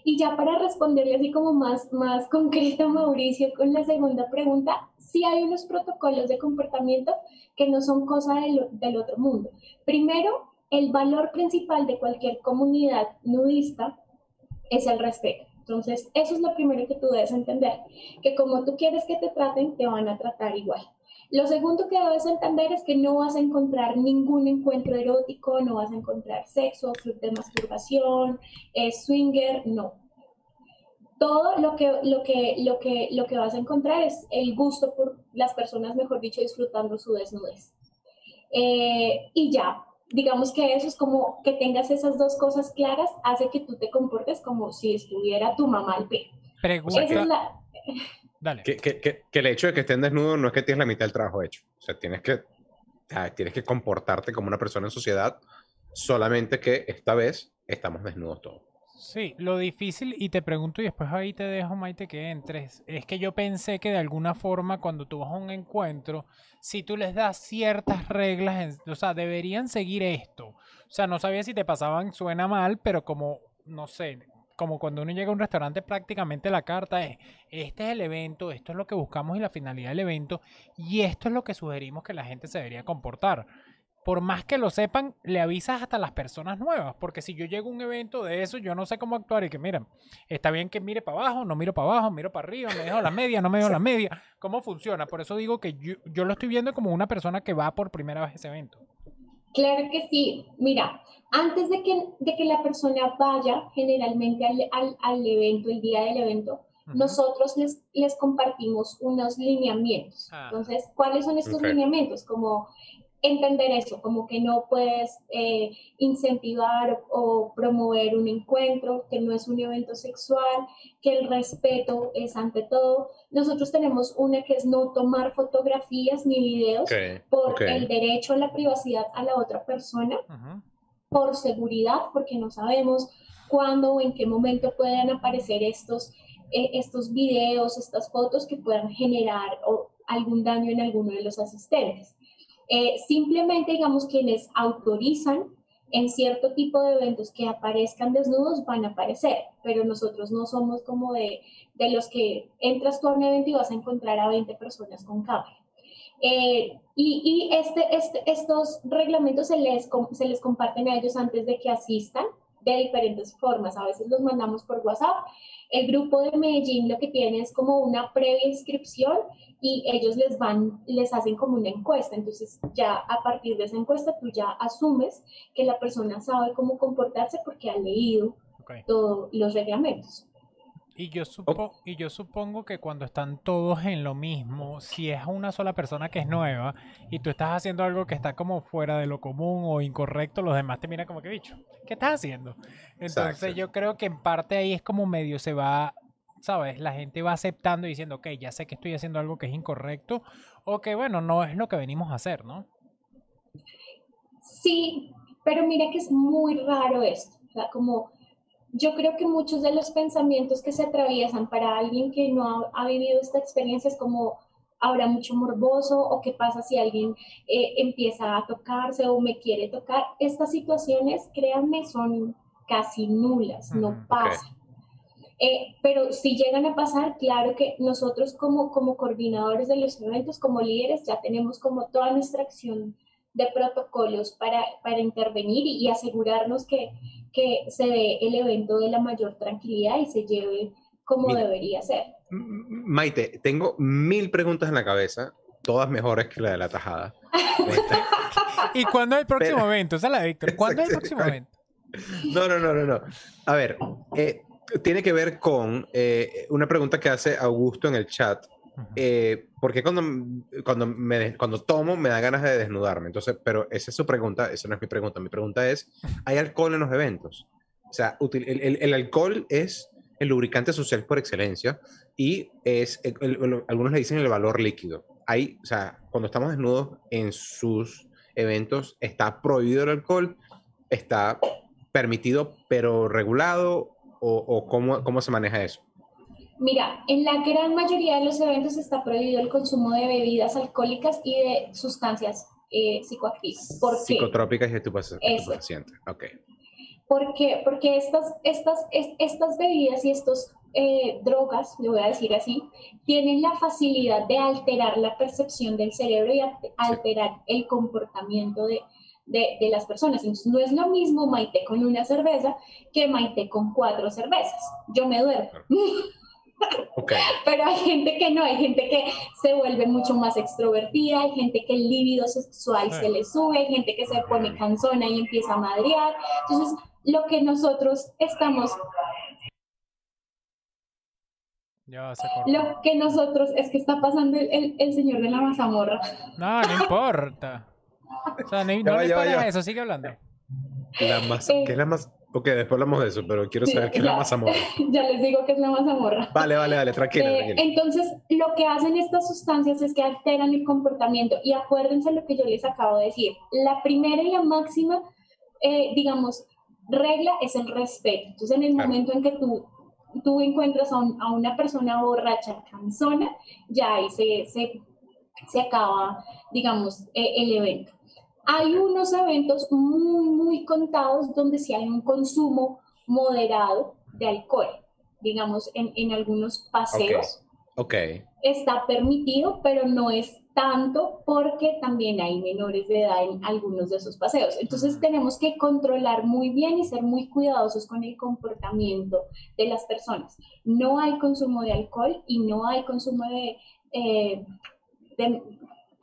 Y ya para responderle así como más, más concreto, Mauricio, con la segunda pregunta, sí hay unos protocolos de comportamiento que no son cosa del, del otro mundo. Primero, el valor principal de cualquier comunidad nudista es el respeto. Entonces, eso es lo primero que tú debes entender, que como tú quieres que te traten, te van a tratar igual. Lo segundo que debes entender es que no vas a encontrar ningún encuentro erótico, no vas a encontrar sexo, club de masturbación, swinger, no. Todo lo que, lo, que, lo, que, lo que vas a encontrar es el gusto por las personas, mejor dicho, disfrutando su desnudez. Eh, y ya, digamos que eso es como que tengas esas dos cosas claras, hace que tú te comportes como si estuviera tu mamá al pie. Pregunta. Que, que, que, el hecho de que estén desnudos no es que tienes la mitad del trabajo hecho. O sea, tienes que, tienes que comportarte como una persona en sociedad, solamente que esta vez estamos desnudos todos. Sí, lo difícil, y te pregunto y después ahí te dejo, Maite, que entres, es que yo pensé que de alguna forma cuando tú vas a un encuentro, si tú les das ciertas reglas, o sea, deberían seguir esto. O sea, no sabía si te pasaban, suena mal, pero como, no sé, como cuando uno llega a un restaurante, prácticamente la carta es, este es el evento, esto es lo que buscamos y la finalidad del evento, y esto es lo que sugerimos que la gente se debería comportar. Por más que lo sepan, le avisas hasta a las personas nuevas, porque si yo llego a un evento de eso, yo no sé cómo actuar y que miren, está bien que mire para abajo, no miro para abajo, miro para arriba, me dejo la media, no me dejo la media, ¿cómo funciona? Por eso digo que yo, yo lo estoy viendo como una persona que va por primera vez a ese evento. Claro que sí. Mira, antes de que, de que la persona vaya generalmente al, al, evento, el día del evento, nosotros les, les compartimos unos lineamientos. Ah. Entonces, ¿cuáles son estos lineamientos? Como entender eso, como que no puedes eh, incentivar o promover un encuentro, que no es un evento sexual, que el respeto es ante todo. Nosotros tenemos una que es no tomar fotografías ni videos por el derecho a la privacidad a la otra persona, por seguridad, porque no sabemos cuándo o en qué momento pueden aparecer estos, eh, estos videos, estas fotos que puedan generar algún daño en alguno de los asistentes. Eh, simplemente, digamos, quienes autorizan en cierto tipo de eventos que aparezcan desnudos van a aparecer, pero nosotros no somos como de, de los que entras tú a un evento y vas a encontrar a 20 personas con cámara. Eh, y, y este, este, estos reglamentos se les, se les comparten a ellos antes de que asistan de diferentes formas. A veces los mandamos por WhatsApp. El grupo de Medellín lo que tiene es como una previa inscripción y ellos les van, les hacen como una encuesta. Entonces ya a partir de esa encuesta tú ya asumes que la persona sabe cómo comportarse porque ha leído todos los reglamentos. Y yo, supo y yo supongo que cuando están todos en lo mismo, si es una sola persona que es nueva y tú estás haciendo algo que está como fuera de lo común o incorrecto, los demás te miran como que bicho, ¿qué estás haciendo? Entonces yo creo que en parte ahí es como medio se va, ¿sabes? La gente va aceptando y diciendo, ok, ya sé que estoy haciendo algo que es incorrecto o que bueno, no es lo que venimos a hacer, ¿no? Sí, pero mira que es muy raro esto, o sea, como yo creo que muchos de los pensamientos que se atraviesan para alguien que no ha, vivido esta experiencia es como habrá mucho morboso o qué pasa si alguien eh, empieza a tocarse o me quiere tocar. Estas situaciones, créanme, son casi nulas, no pasan. Eh, pero si llegan a pasar, claro que nosotros como, como coordinadores de los eventos, como líderes, ya tenemos como toda nuestra acción de protocolos para, para intervenir y asegurarnos que, que se dé el evento de la mayor tranquilidad y se lleve como debería ser. Maite, tengo mil preguntas en la cabeza, todas mejores que la de la tajada. ¿Y cuándo es el próximo evento? Esa es la de Víctor. ¿Cuándo es el próximo evento? No, no, no, no, no. A ver, eh, tiene que ver con eh, una pregunta que hace Augusto en el chat eh, porque cuando, cuando, me, cuando tomo me da ganas de desnudarme? Entonces, pero esa es su pregunta, esa no es mi pregunta. Mi pregunta es, ¿hay alcohol en los eventos? O sea, el, alcohol es el lubricante social por excelencia y es, algunos le dicen el valor líquido. Hay, o sea, cuando estamos desnudos en sus eventos, está prohibido el alcohol, está permitido pero regulado o, o cómo, cómo se maneja eso. Mira, en la gran mayoría de los eventos está prohibido el consumo de bebidas alcohólicas y de sustancias eh, psicoactivas. ¿Por Psicotrópicas y estupefacientes. Ok. ¿Por qué? Porque estas, estas, estas bebidas y estos eh, drogas, le voy a decir así, tienen la facilidad de alterar la percepción del cerebro y alterar el comportamiento de, de, de, las personas. Entonces, no es lo mismo Maite con una cerveza que Maite con cuatro cervezas. Yo me duermo. Pero hay gente que no, hay gente que se vuelve mucho más extrovertida, hay gente que el líbido sexual se le sube, hay gente que se pone cansona y empieza a madrear. Entonces, lo que nosotros estamos... lo que nosotros es que está pasando el, el, señor de la mazamorra. No, no importa. O sea, no, no le eso, sigue hablando. La masa, ¿Qué es la más Ok, después hablamos de eso, pero quiero saber qué es la mazamorra. ya les digo que es la mazamorra. Vale, vale, vale, tranquila, eh, Entonces, lo que hacen estas sustancias es que alteran el comportamiento. Y acuérdense lo que yo les acabo de decir. La primera y la máxima, eh, digamos, regla es el respeto. Entonces, en el momento en que tú, tú encuentras a, una persona borracha, cansona, ya ahí se, se, se acaba, digamos, eh, el evento. Hay unos eventos muy, muy contados donde sí hay un consumo moderado de alcohol, digamos, en, en algunos paseos. Okay. Está permitido, pero no es tanto porque también hay menores de edad en algunos de esos paseos. Entonces tenemos que controlar muy bien y ser muy cuidadosos con el comportamiento de las personas. No hay consumo de alcohol y no hay consumo de, eh, de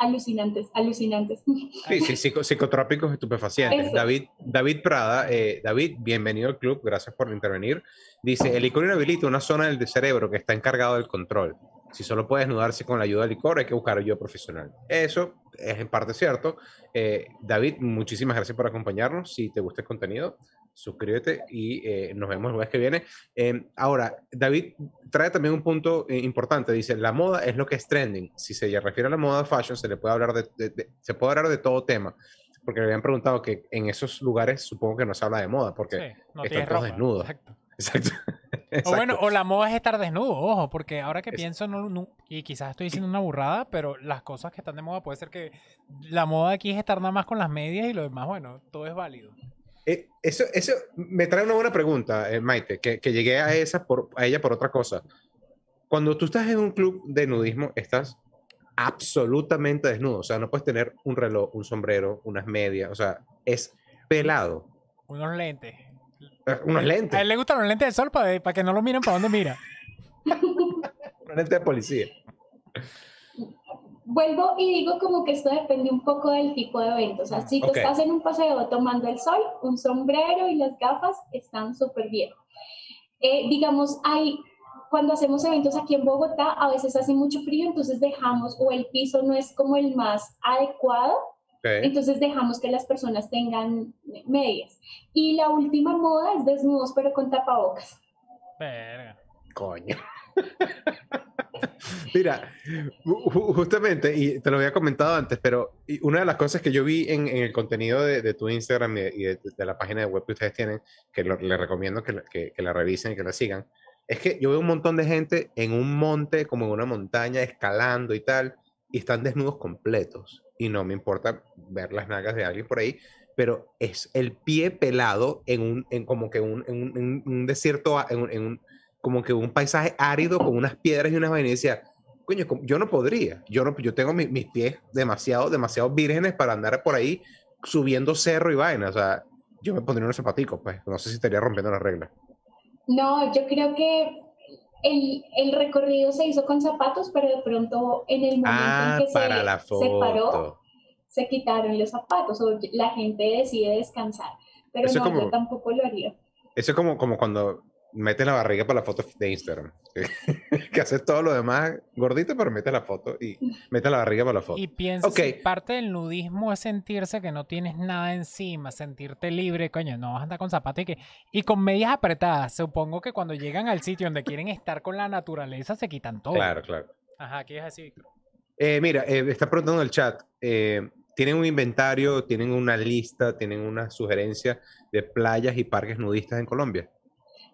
alucinantes, alucinantes. Sí, sí, psicotrópicos estupefacientes. David, David Prada, eh, David, bienvenido al club, gracias por intervenir. Dice, el licor inhabilita una zona del cerebro que está encargado del control. Si solo puede desnudarse con la ayuda del licor, hay que buscar ayuda profesional. Eso es en parte cierto. Eh, David, muchísimas gracias por acompañarnos. Si te gusta el contenido, suscríbete y eh, nos vemos el mes que viene. Em, ahora, David trae también un punto eh, importante. Dice, la moda es lo que es trending. Si se refiere a la moda fashion, se le puede hablar de, se puede hablar de todo tema. Porque me habían preguntado que en esos lugares supongo que no se habla de moda, porque están todos desnudos. Exacto. O bueno, o la moda es estar desnudo, ojo, porque ahora que pienso, no, y quizás estoy diciendo una burrada, pero las cosas que están de moda puede ser que la moda aquí es estar nada más con las medias y lo demás, bueno, todo es válido. Eh, eso, eso me trae una buena pregunta, eh, Maite, que, que, llegué a, esa por, a ella por otra cosa. Cuando tú estás en un club de nudismo, estás absolutamente desnudo. O sea, no puedes tener un reloj, un sombrero, unas medias. O sea, es pelado. Unos lentes. Eh, unos lentes. A él le gustan los lentes de sol para, para que no lo miren para dónde mira. unos lentes de policía vuelvo y digo como que esto depende un poco del tipo de evento. O sea, si tú estás en un paseo tomando el sol, un sombrero y las gafas están súper bien. Eh, digamos, hay, cuando hacemos eventos aquí en Bogotá, a veces hace mucho frío, entonces dejamos, o el piso no es como el más adecuado, entonces dejamos que las personas tengan medias. Y la última moda es desnudos, pero con tapabocas. Verga. Coño. Mira, justamente, y te lo había comentado antes, pero una de las cosas que yo vi en, el contenido de, tu Instagram y, de, la página de web que ustedes tienen, que les recomiendo que, la revisen y que la sigan, es que yo veo un montón de gente en un monte, como en una montaña, escalando y tal, y están desnudos completos. Y no me importa ver las nalgas de alguien por ahí, pero es el pie pelado en un, como que un, desierto, en un, como que un paisaje árido con unas piedras y unas vainas y decía, coño, yo no podría, yo, no, yo tengo mis, pies demasiado, demasiado vírgenes para andar por ahí subiendo cerro y vaina, o sea, yo me pondría unos zapaticos, pues, no sé si estaría rompiendo las reglas. No, yo creo que el, el, recorrido se hizo con zapatos, pero de pronto en el momento en ah, que se, paró, se quitaron los zapatos o la gente decide descansar. Pero no, yo tampoco lo haría. Eso es como, como cuando metes la barriga para la foto de Instagram. que haces todo lo demás gordito, pero metes la foto y metes la barriga para la foto. Y piensa, parte del nudismo es sentirse que no tienes nada encima, sentirte libre, coño, no vas a andar con zapatos y que... Y con medias apretadas, supongo que cuando llegan al sitio donde quieren estar con la naturaleza se quitan todo. Claro, claro. Ajá, ¿qué es así, eh, mira, eh, está preguntando en el chat, eh, ¿tienen un inventario, tienen una lista, tienen una sugerencia de playas y parques nudistas en Colombia?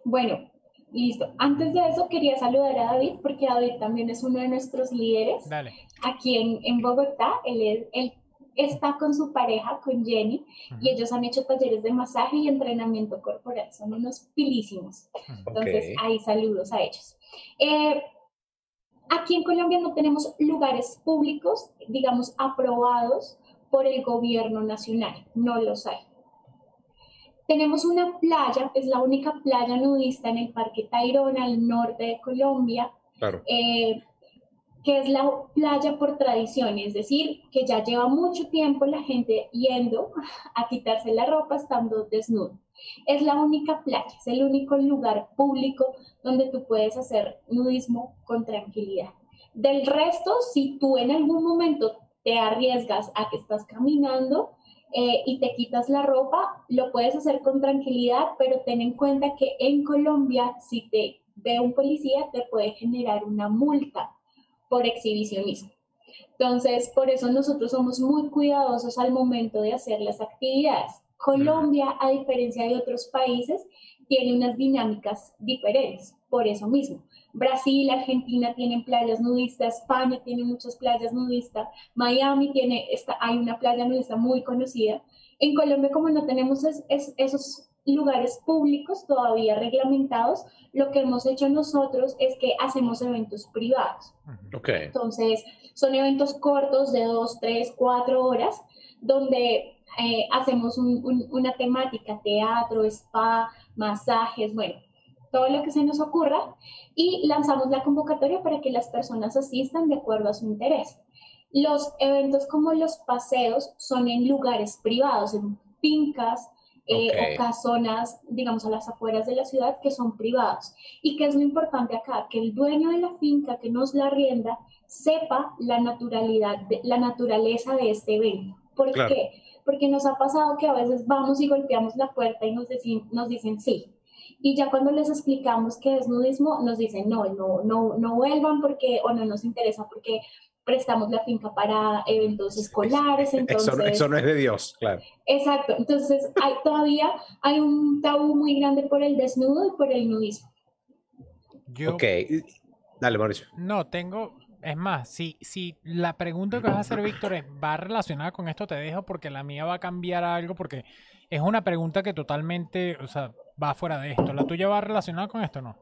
Bueno, listo. Antes de eso quería saludar a David porque David también es uno de nuestros líderes Dale. aquí en, en Bogotá. Él, él está con su pareja, con Jenny, y ellos han hecho talleres de masaje y entrenamiento corporal. Son unos pilísimos. Entonces, ahí saludos a ellos. Eh, aquí en Colombia no tenemos lugares públicos, digamos, aprobados por el gobierno nacional. No los hay. Tenemos una playa, es la única playa nudista en el Parque Tayrona, al norte de Colombia, eh, que es la playa por tradición, es decir, que ya lleva mucho tiempo la gente yendo a quitarse la ropa estando desnudo. Es la única playa, es el único lugar público donde tú puedes hacer nudismo con tranquilidad. Del resto, si tú en algún momento te arriesgas a que estás caminando, eh, y te quitas la ropa, lo puedes hacer con tranquilidad, pero ten en cuenta que en Colombia, si te ve un policía, te puede generar una multa por exhibicionismo. Entonces, por eso nosotros somos muy cuidadosos al momento de hacer las actividades. Colombia, a diferencia de otros países, tiene unas dinámicas diferentes, por eso mismo. Brasil, Argentina tienen playas nudistas, España tiene muchas playas nudistas, Miami tiene, esta, hay una playa nudista muy conocida. En Colombia, como no tenemos esos lugares públicos todavía reglamentados, lo que hemos hecho nosotros es que hacemos eventos privados. Okay. Entonces, son eventos cortos de dos, tres, cuatro horas, donde eh, hacemos una temática, teatro, spa, masajes, bueno, todo lo que se nos ocurra y lanzamos la convocatoria para que las personas asistan de acuerdo a su interés. Los eventos como los paseos son en lugares privados, en fincas eh, o casonas, digamos, a las afueras de la ciudad que son privados. ¿Y qué es lo importante acá? Que el dueño de la finca que nos la rienda sepa la naturalidad, la naturaleza de este evento. ¿Por qué? Porque nos ha pasado que a veces vamos y golpeamos la puerta y nos, nos dicen sí, y ya cuando les explicamos qué es nudismo, nos dicen, no, no, no, no vuelvan porque, o no nos interesa porque prestamos la finca para eventos escolares, entonces... Eso, no es de Dios, claro. Exacto, entonces hay, todavía hay un tabú muy grande por el desnudo y por el nudismo. Yo, ok, dale Mauricio. No, tengo, es más, si, si la pregunta que vas a hacer, Víctor, va relacionada con esto, te dejo porque la mía va a cambiar algo porque es una pregunta que totalmente, o sea, va fuera de esto. ¿La tuya va relacionada con esto o no?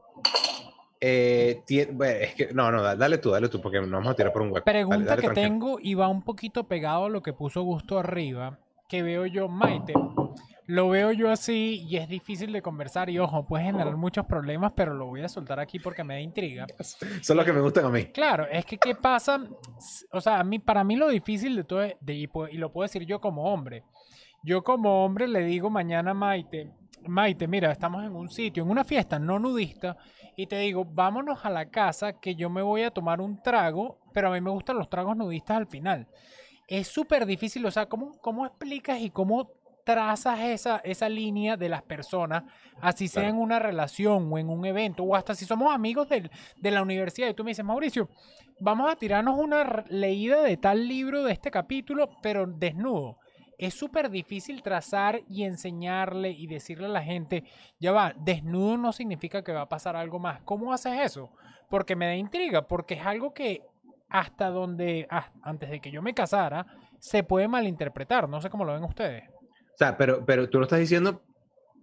Eh, es que, no, no, dale tú, dale tú, porque nos vamos a tirar por un hueco. Pregunta que tengo y va un poquito pegado a lo que puso Gusto arriba, que veo yo, Maite. Lo veo yo así y es difícil de conversar y ojo, puede generar muchos problemas, pero lo voy a soltar aquí porque me da intriga. Son los que me gustan a mí. Claro, es que ¿qué pasa? O sea, a mí, para mí lo difícil de todo, de, y lo puedo decir yo como hombre, yo como hombre le digo mañana a Maite, Maite, mira, estamos en un sitio, en una fiesta no nudista, y te digo, vámonos a la casa que yo me voy a tomar un trago, pero a mí me gustan los tragos nudistas al final. Es súper difícil, o sea, ¿cómo, ¿cómo explicas y cómo trazas esa, esa línea de las personas, así sea en una relación o en un evento, o hasta si somos amigos de la universidad y tú me dices, Mauricio, vamos a tirarnos una leída de tal libro de este capítulo, pero desnudo es súper difícil trazar y enseñarle y decirle a la gente, ya va, desnudo no significa que va a pasar algo más. ¿Cómo haces eso? Porque me da intriga, porque es algo que hasta donde, antes de que yo me casara, se puede malinterpretar. No sé cómo lo ven ustedes. O sea, pero, pero tú lo estás diciendo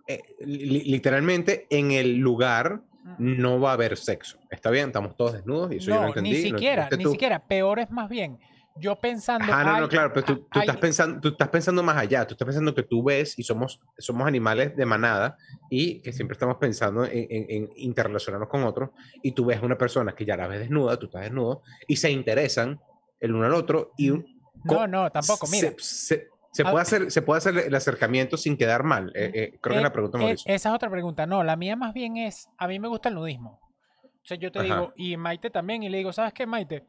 eh, literalmente en el lugar no va a haber sexo. Está bien, estamos todos desnudos y eso yo lo entendí. Ni siquiera, ni siquiera. Peor es más bien yo pensando. Ah, no, no, claro, pero tú, estás pensando, tú estás pensando más allá. Tú estás pensando que tú ves y somos, somos animales de manada y que siempre estamos pensando en, interrelacionarnos con otros. Y tú ves una persona que ya la ves desnuda, tú estás desnudo y se interesan el uno al otro. y No, no, tampoco, mira. ¿Se puede, hacer, ¿Se puede hacer el acercamiento sin quedar mal? Eh, eh, creo que es la pregunta, Mauricio. esa es otra pregunta. No, la mía más bien es, a mí me gusta el nudismo. O sea, yo te digo, y Maite también, y le digo, ¿sabes qué, Maite?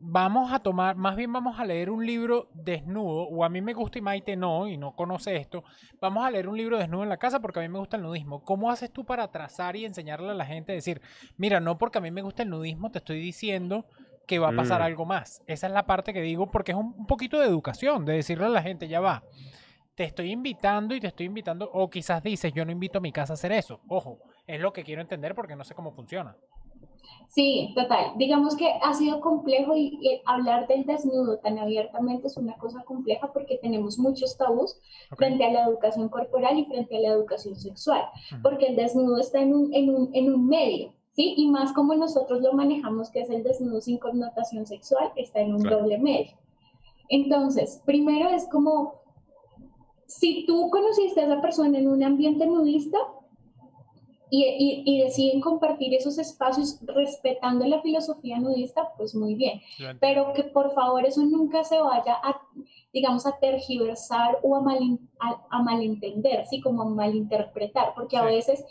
Vamos a tomar, más bien vamos a leer un libro desnudo, o a mí me gusta y Maite no, y no conoce esto. Vamos a leer un libro desnudo en la casa porque a mí me gusta el nudismo. ¿Cómo haces tú para trazar y enseñarle a la gente? Decir, mira, no porque a mí me gusta el nudismo, te estoy diciendo que va a pasar mm. algo más. Esa es la parte que digo porque es un, poquito de educación, de decirle a la gente, ya va, te estoy invitando y te estoy invitando, o quizás dices, yo no invito a mi casa a hacer eso. Ojo, es lo que quiero entender porque no sé cómo funciona. Sí, total. Digamos que ha sido complejo y, hablar del desnudo tan abiertamente es una cosa compleja porque tenemos muchos tabús frente a la educación corporal y frente a la educación sexual, porque el desnudo está en un, en un, en un medio. ¿sí? Y más como nosotros lo manejamos, que es el desnudo sin connotación sexual, está en un doble medio. Entonces, primero es como, si tú conociste a esa persona en un ambiente nudista y, y, deciden compartir esos espacios respetando la filosofía nudista, pues muy bien. Pero que por favor eso nunca se vaya a, digamos, a tergiversar o a, mal, a, malentender, ¿sí? Como a malinterpretar, porque a veces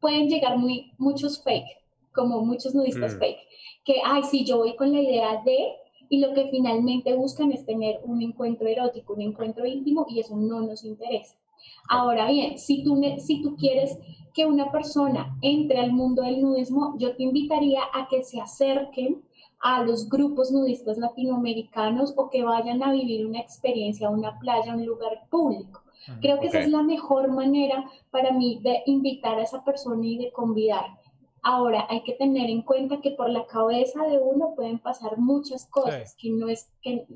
pueden llegar muy, muchos fake, como muchos nudistas mm. fake, que, ay, sí, yo voy con la idea de, y lo que finalmente buscan es tener un encuentro erótico, un encuentro íntimo, y eso no nos interesa. Ahora bien, si tú, si tú quieres que una persona entre al mundo del nudismo, yo te invitaría a que se acerquen a los grupos nudistas latinoamericanos o que vayan a vivir una experiencia, una playa, un lugar público. Creo que esa es la mejor manera para mí de invitar a esa persona y de convidar. Ahora, hay que tener en cuenta que por la cabeza de uno pueden pasar muchas cosas, que, no es, que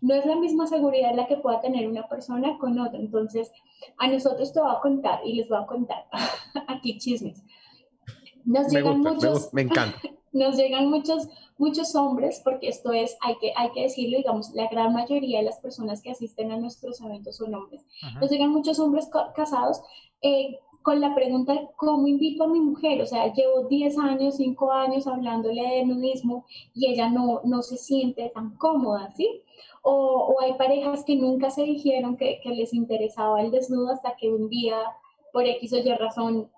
no es la misma seguridad la que pueda tener una persona con otra. Entonces, a nosotros te voy a contar y les voy a contar aquí chismes. Nos llegan muchos, me, encanta. Nos llegan muchos muchos hombres, porque esto es, hay que, hay que decirlo, digamos, la gran mayoría de las personas que asisten a nuestros eventos son hombres. Nos llegan muchos hombres casados eh, con la pregunta cómo invito a mi mujer, o sea, llevo 10 años, 5 años hablándole de nudismo y ella no, no se siente tan cómoda, ¿sí? O, hay parejas que nunca se dijeron que, les interesaba el desnudo hasta que un día, por X o Y razón,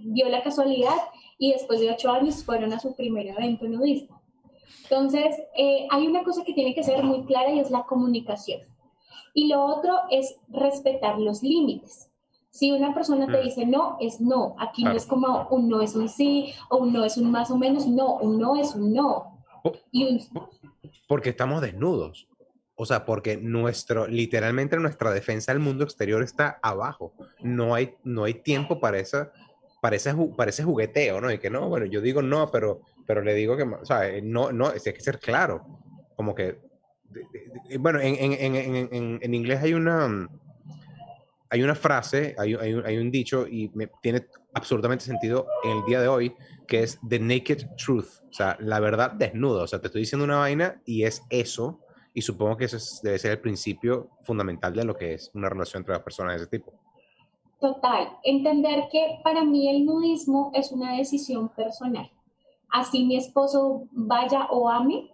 dio la casualidad y después de ocho años fueron a su primer evento nudista. Entonces, eh, hay una cosa que tiene que ser muy clara y es la comunicación. Y lo otro es respetar los límites. Si una persona te mm. dice no, es no. Aquí no es como un no es un sí o un no es un más o menos. No, un no es un no. Porque estamos desnudos. O sea, porque nuestro, literalmente nuestra defensa del mundo exterior está abajo. No hay, no hay tiempo para esa parece, parece jugueteo, ¿no? Y que no, bueno, yo digo no, pero, pero le digo que, o sea, no, no, hay que ser claro. Como que, bueno, en, en, en, en, inglés hay una, hay una frase, hay, un dicho y me, tiene absolutamente sentido en el día de hoy, que es the naked truth, o sea, la verdad desnuda. O sea, te estoy diciendo una vaina y es eso. Y supongo que ese debe ser el principio fundamental de lo que es una relación entre las personas de ese tipo. Total, entender que para mí el nudismo es una decisión personal. Así mi esposo vaya o ame,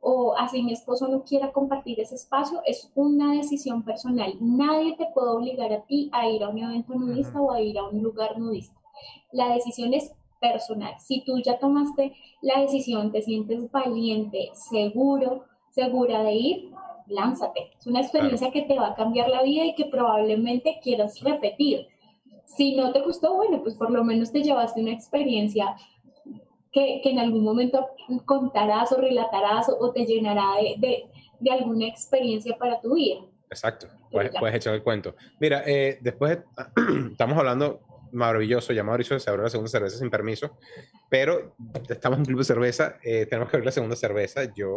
o así mi esposo no quiera compartir ese espacio, es una decisión personal. Nadie te puede obligar a ti a ir a un evento nudista o a ir a un lugar nudista. La decisión es personal. Si tú ya tomaste la decisión, te sientes valiente, seguro, segura de ir, lánzate. Es una experiencia que te va a cambiar la vida y que probablemente quieras repetir. Si no te gustó, bueno, pues por lo menos te llevaste una experiencia que, que en algún momento contarás o relatarás o, te llenará de, de, de, alguna experiencia para tu vida. Exacto, puedes, puedes echar el cuento. Mira, eh, después estamos hablando maravilloso, ya Mauricio se abrió la segunda cerveza sin permiso, pero estamos en un club de cerveza, eh, tenemos que abrir la segunda cerveza. Yo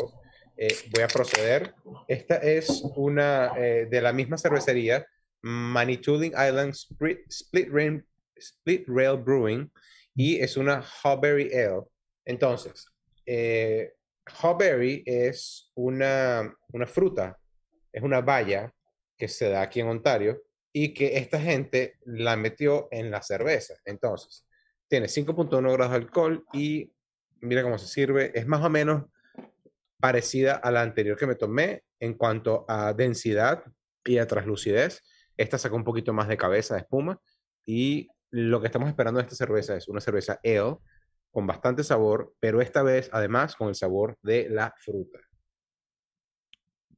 eh, voy a proceder. Esta es una eh, de la misma cervecería, Manitouling Island Split, Rail, Split Rail Brewing, y es una Hawberry Ale. Entonces, eh, Hawberry es una, una fruta, es una valla que se da aquí en Ontario y que esta gente la metió en la cerveza. Entonces, tiene 5.1 grados de alcohol y mira cómo se sirve. Es más o menos parecida a la anterior que me tomé. en cuanto a densidad y a translucidez. Esta saca un poquito más de cabeza de espuma y lo que estamos esperando de esta cerveza es una cerveza ale con bastante sabor, pero esta vez además con el sabor de la fruta.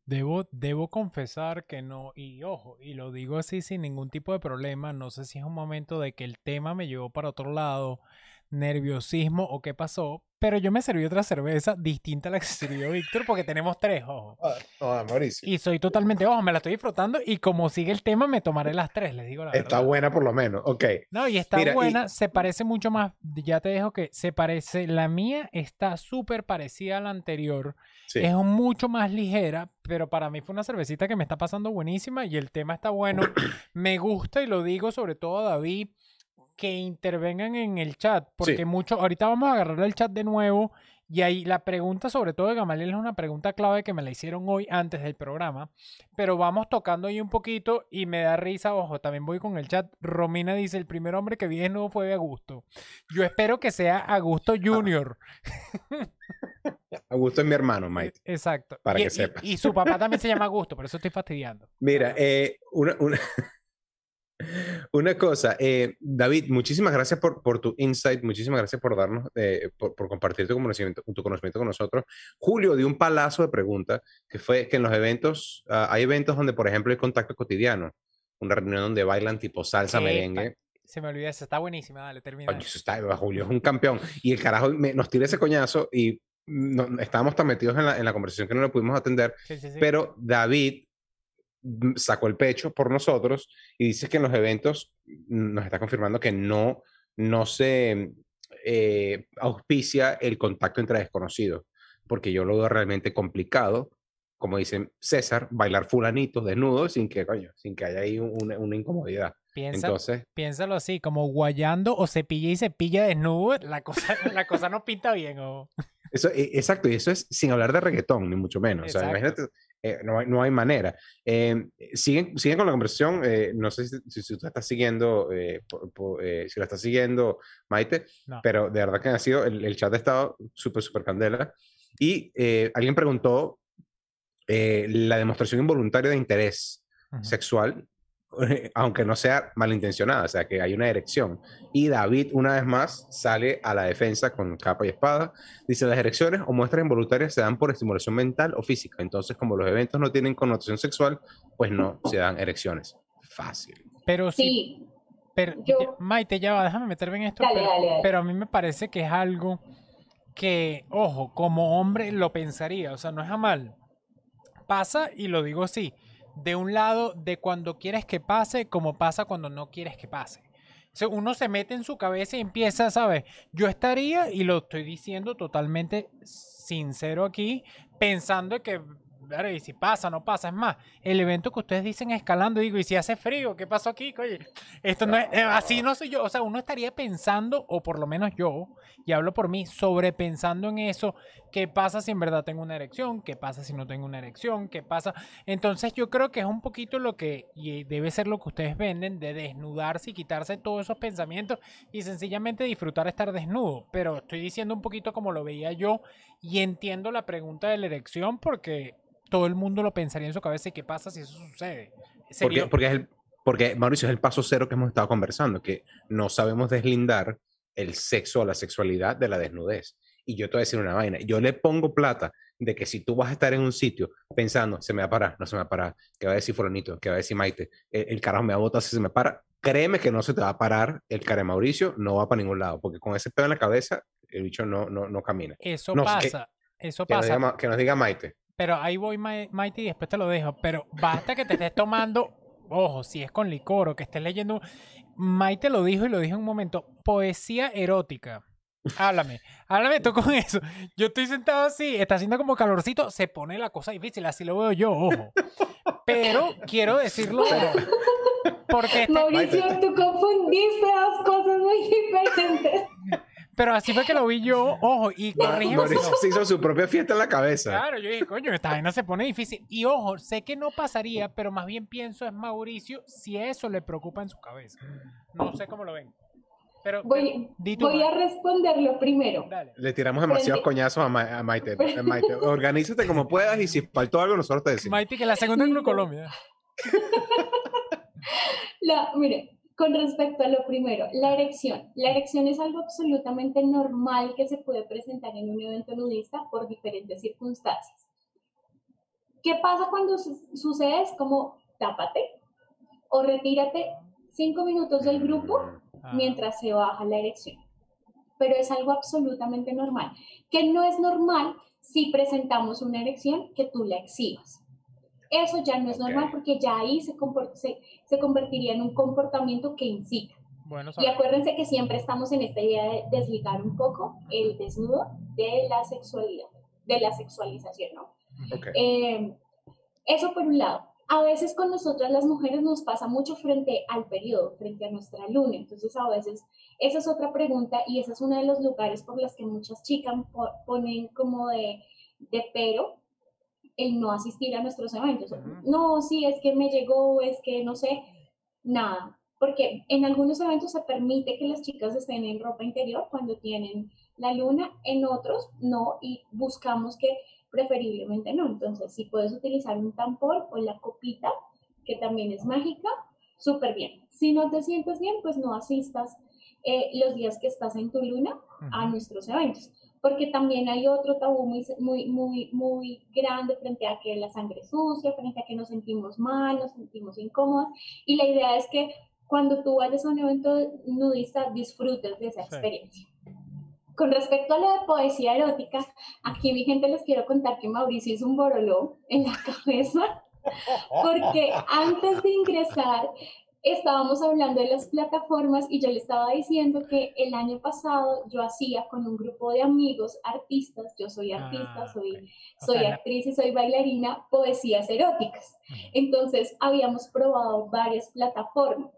Debo, debo confesar que no, y ojo, y lo digo así sin ningún tipo de problema, no sé si es un momento de que el tema me llevó para otro lado, nerviosismo o qué pasó, pero yo me serví otra cerveza distinta a la que se sirvió Víctor porque tenemos tres, ojo. Ah, Mauricio. Y soy totalmente, ojo, me la estoy disfrutando y como sigue el tema me tomaré las tres, les digo la verdad. Está buena por lo menos, ok. No, y está buena, se parece mucho más, ya te dejo que se parece, la mía está súper parecida a la anterior, es mucho más ligera, pero para mí fue una cervecita que me está pasando buenísima y el tema está bueno. me gusta y lo digo sobre todo a David que intervengan en el chat, porque mucho, ahorita vamos a agarrar el chat de nuevo y ahí la pregunta sobre todo de Gamaliel es una pregunta clave que me la hicieron hoy antes del programa, pero vamos tocando ahí un poquito y me da risa, ojo, también voy con el chat, Romina dice, el primer hombre que vi nuevo fue Augusto. Yo espero que sea Augusto Junior. Augusto es mi hermano, Mike. Exacto. Para y, que sepas. Y, su papá también se llama Augusto, por eso estoy fastidiando. Mira, eh, una, una, una cosa, eh, David, muchísimas gracias por, por, tu insight, muchísimas gracias por darnos, eh, por, compartir tu conocimiento, tu conocimiento con nosotros. Julio dio un palazo de preguntas, que fue que en los eventos, ah, hay eventos donde, por ejemplo, hay contacto cotidiano, una reunión donde bailan tipo salsa, merengue. Se me olvidó eso, está buenísima, dale, termina. eso está, Julio es un campeón. Y el carajo nos tira ese coñazo y no, estábamos tan metidos en la, en la, conversación que no lo pudimos atender. pero David sacó el pecho por nosotros y dice que en los eventos nos está confirmando que no, no se eh, auspicia el contacto entre desconocidos, porque yo lo veo realmente complicado, como dice César, bailar fulanito desnudo sin que, coño, sin que haya ahí una incomodidad. Piensa, Entonces, piénsalo así, como guayando o cepilla y cepilla desnudo, la cosa, la cosa no pinta bien. Eso, e, exacto, y eso es sin hablar de reggaetón, ni mucho menos. O sea, imagínate, eh, no, hay, no, hay, manera. Eh, siguen, siguen con la conversación. Eh, no sé si, si, usted está siguiendo, si la está siguiendo, Maite, pero de verdad que ha sido, el, el chat ha estado súper, súper candela. Y alguien preguntó la demostración involuntaria de interés sexual aunque no sea malintencionada, o sea, que hay una erección. Y David, una vez más, sale a la defensa con capa y espada. Dice, las erecciones o muestras involuntarias se dan por estimulación mental o física. Entonces, como los eventos no tienen connotación sexual, pues no se dan erecciones. Fácil. Pero sí. Pero, Maite, ya va, déjame meterme en esto. pero a mí me parece que es algo que, ojo, como hombre lo pensaría, o sea, no es a mal. Pasa, y lo digo así, de un lado de cuando quieres que pase como pasa cuando no quieres que pase. uno se mete en su cabeza y empieza, ¿sabes? Yo estaría, y lo estoy diciendo totalmente sincero aquí, pensando que y si pasa, no pasa. Es más, el evento que ustedes dicen escalando, digo, y si hace frío, ¿qué pasó aquí? Oye, esto no es, eh, así no soy yo. O sea, uno estaría pensando, o por lo menos yo, y hablo por mí, sobrepensando en eso. ¿Qué pasa si en verdad tengo una erección? ¿Qué pasa si no tengo una erección? ¿Qué pasa? Entonces yo creo que es un poquito lo que, y debe ser lo que ustedes venden, de desnudarse y quitarse todos esos pensamientos y sencillamente disfrutar estar desnudo. Pero estoy diciendo un poquito como lo veía yo y entiendo la pregunta de la erección porque todo el mundo lo pensaría en su cabeza y qué pasa si eso sucede. Porque, porque, es el, porque, Mauricio, es el paso cero que hemos estado conversando, que no sabemos deslindar el sexo o la sexualidad de la desnudez. Y yo te voy a decir una vaina, yo le pongo plata de que si tú vas a estar en un sitio pensando, se me va a parar, no se me va a parar, que va a decir Fulanito, que va a decir Maite, el, carajo me va a botar si se me para, créeme que no se te va a parar el cara de Mauricio, no va para ningún lado, porque con ese pedo en la cabeza, el bicho no, no, no camina. Eso pasa, eso pasa. que nos diga Maite. Pero ahí voy, Mighty, y después te lo dejo. Pero basta que te estés tomando, ojo, si es con licor o que estés leyendo. Maite lo dijo y lo dijo en un momento. Poesía erótica. Háblame, háblame tú con eso. Yo estoy sentado así, está haciendo como calorcito, se pone la cosa difícil, así lo veo yo, ojo. Pero quiero decirlo porque... Este Mauricio, tú confundiste dos cosas muy diferentes. Pero así fue que lo vi yo, ojo, y corrígeme. Mauricio se hizo su propia fiesta en la cabeza. Claro, yo dije, coño, esta vaina se pone difícil. Y ojo, sé que no pasaría, pero más bien pienso es Mauricio si eso le preocupa en su cabeza. No sé cómo lo ven. Pero, Voy, di voy a responderlo primero. dale. Le tiramos demasiados Frente- coñazos a, Ma- a Maite. A Maite. Organízate como puedas y si faltó algo, nosotros te decimos. Maite, que la segunda en Colombia. La, mire, con respecto a lo primero, la erección. La erección es algo absolutamente normal que se puede presentar en un evento nudista por diferentes circunstancias. ¿Qué pasa cuando su- sucede? Es como tápate o retírate cinco minutos del grupo Ah, mientras se baja la erección. Pero es algo absolutamente normal. Que no es normal si presentamos una erección que tú la exhibas. Eso ya no es normal porque ya ahí se, se, se convertiría en un comportamiento que incita. Bueno, Y acuérdense que siempre estamos en esta idea de desligar un poco el desnudo de la sexualidad, de la sexualización, ¿no? Ok. Eh, eso por un lado. A veces con nosotras las mujeres nos pasa mucho frente al periodo, frente a nuestra luna. Entonces a veces esa es otra pregunta y ese es uno de los lugares por los que muchas chicas po- ponen como de, de pero el no asistir a nuestros eventos. No, sí, es que me llegó, es que no sé, nada. Porque en algunos eventos se permite que las chicas estén en ropa interior cuando tienen la luna, en otros no, y buscamos que preferiblemente no. Entonces, si puedes utilizar un tampón o la copita, que también es mágica, súper bien. Si no te sientes bien, pues no asistas eh, los días que estás en tu luna a nuestros eventos. Porque también hay otro tabú muy, muy, muy, muy grande frente a que la sangre es sucia, frente a que nos sentimos mal, nos sentimos incómodas. Y la idea es que cuando tú vayas a un evento nudista, disfrutes de esa Sí. experiencia. Con respecto a lo de poesía erótica, aquí mi gente les quiero contar que Mauricio hizo un boroló en la cabeza, porque antes de ingresar estábamos hablando de las plataformas y yo le estaba diciendo que el año pasado yo hacía con un grupo de amigos artistas, yo soy artista, Ah, soy. O soy sea, la- actriz y soy bailarina, poesías eróticas. Entonces habíamos probado varias plataformas.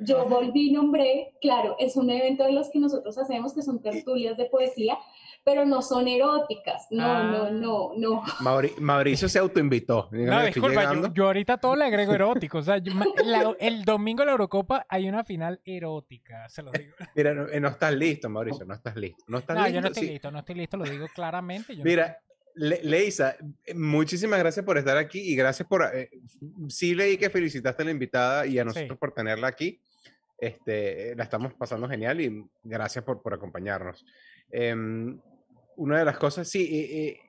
Yo volví y nombré, claro, es un evento de los que nosotros hacemos que son tertulias de poesía, pero no son eróticas. No, Ah. no, no, no. Mauri- Mauricio se autoinvitó. No, Dígame, disculpa, yo, yo ahorita todo le agrego erótico. O sea, yo- ma- la- el domingo en la Eurocopa hay una final erótica, se lo digo. Mira, no, eh, no estás listo, Mauricio, no estás listo. No estás No, listo. yo no estoy sí. listo, no estoy listo, lo digo claramente. yo no Mira, Le- Leisa, eh, muchísimas gracias por estar aquí y gracias por... eh, sí leí que felicitaste a la invitada y a nosotros Sí. por tenerla aquí. Este, eh, la estamos pasando genial y gracias por, por acompañarnos. Em, una de las cosas, sí, eh, eh,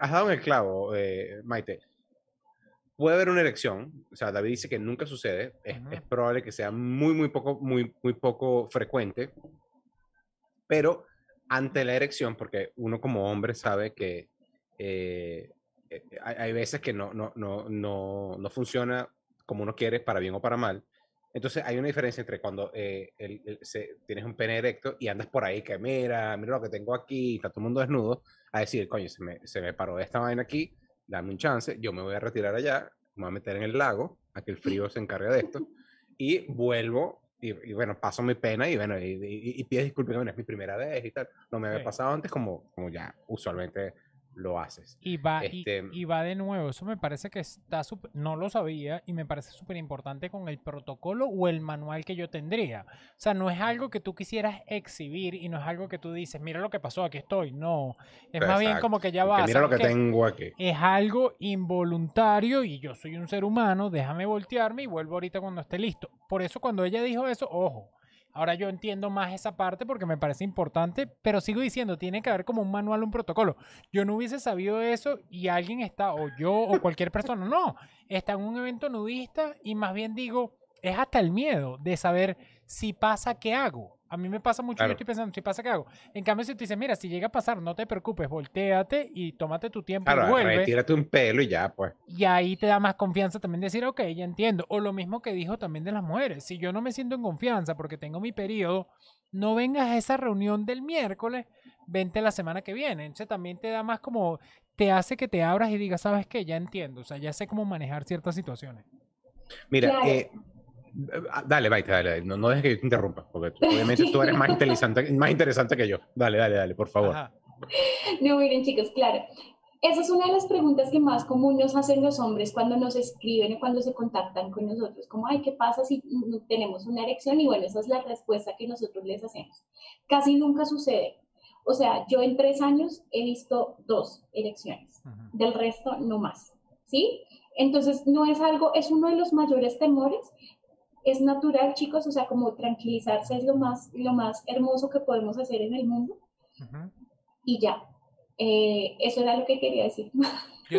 has dado en el clavo, eh, Maite. Puede haber una elección, o sea, David dice que nunca sucede, es, es probable que sea muy, muy poco, muy, muy poco frecuente, pero ante la erección, porque uno como hombre sabe que eh, eh, hay, hay veces que no, no, no, no, no funciona como uno quiere, para bien o para mal. Entonces hay una diferencia entre cuando eh, el- el- se- tienes un pene erecto y andas por ahí que mira, mira lo que tengo aquí, está todo el mundo desnudo, a decir, coño, se me, se me paró esta vaina aquí, dame un chance, yo me voy a retirar allá, me voy a meter en el lago, a que el frío se encargue de esto, y vuelvo, y, y bueno, paso mi pena y bueno, y, y, y pides disculpas, bueno, es mi primera vez y tal, no me había Sí. pasado antes como, como ya usualmente lo haces. Y va, Este- y, va de nuevo, eso me parece que está súper- no lo sabía y me parece súper importante con el protocolo o el manual que yo tendría. O sea, no es algo que tú quisieras exhibir y no es algo que tú dices, mira lo que pasó, aquí estoy. No, es más bien como que ya va. mira lo ¿sabes que tengo aquí. Es algo involuntario y yo soy un ser humano, déjame voltearme y vuelvo ahorita cuando esté listo. Por eso cuando ella dijo eso, ojo, ahora yo entiendo más esa parte porque me parece importante, pero sigo diciendo, tiene que haber como un manual, un protocolo. Yo no hubiese sabido eso y alguien está, o yo o cualquier persona, no, está en un evento nudista y más bien digo, es hasta el miedo de saber si pasa, ¿qué hago? A mí me pasa mucho, Claro. yo estoy pensando, si pasa, ¿qué hago? En cambio, si tú dices, mira, si llega a pasar, no te preocupes, volteate y tómate tu tiempo y Claro, vuelve. retírate un pelo y ya, pues. Y ahí te da más confianza también decir, ok, ya entiendo. O lo mismo que dijo también de las mujeres. Si yo no me siento en confianza porque tengo mi periodo, no vengas a esa reunión del miércoles, vente la semana que viene. Entonces también te da más como, te hace que te abras y digas, ¿sabes qué? Ya entiendo. O sea, ya sé cómo manejar ciertas situaciones. Mira, Claro. eh, dale, Maite, dale, dale. No, no dejes que yo te interrumpa, porque tú- obviamente tú eres más interesante, más interesante que yo. Dale, dale, dale, por favor. Ajá. No, miren chicos, claro. Esa es una de las preguntas que más común nos hacen los hombres cuando nos escriben o cuando se contactan con nosotros, como, ay, ¿qué pasa si tenemos una erección? Y bueno, esa es la respuesta que nosotros les hacemos. Casi nunca sucede. O sea, yo en tres años he visto dos erecciones, del resto no más, ¿sí? Entonces, no es algo, es uno de los mayores temores. Es natural, chicos, o sea, como tranquilizarse es lo más, lo más hermoso que podemos hacer en el mundo. Y ya, eh, eso era lo que quería decir.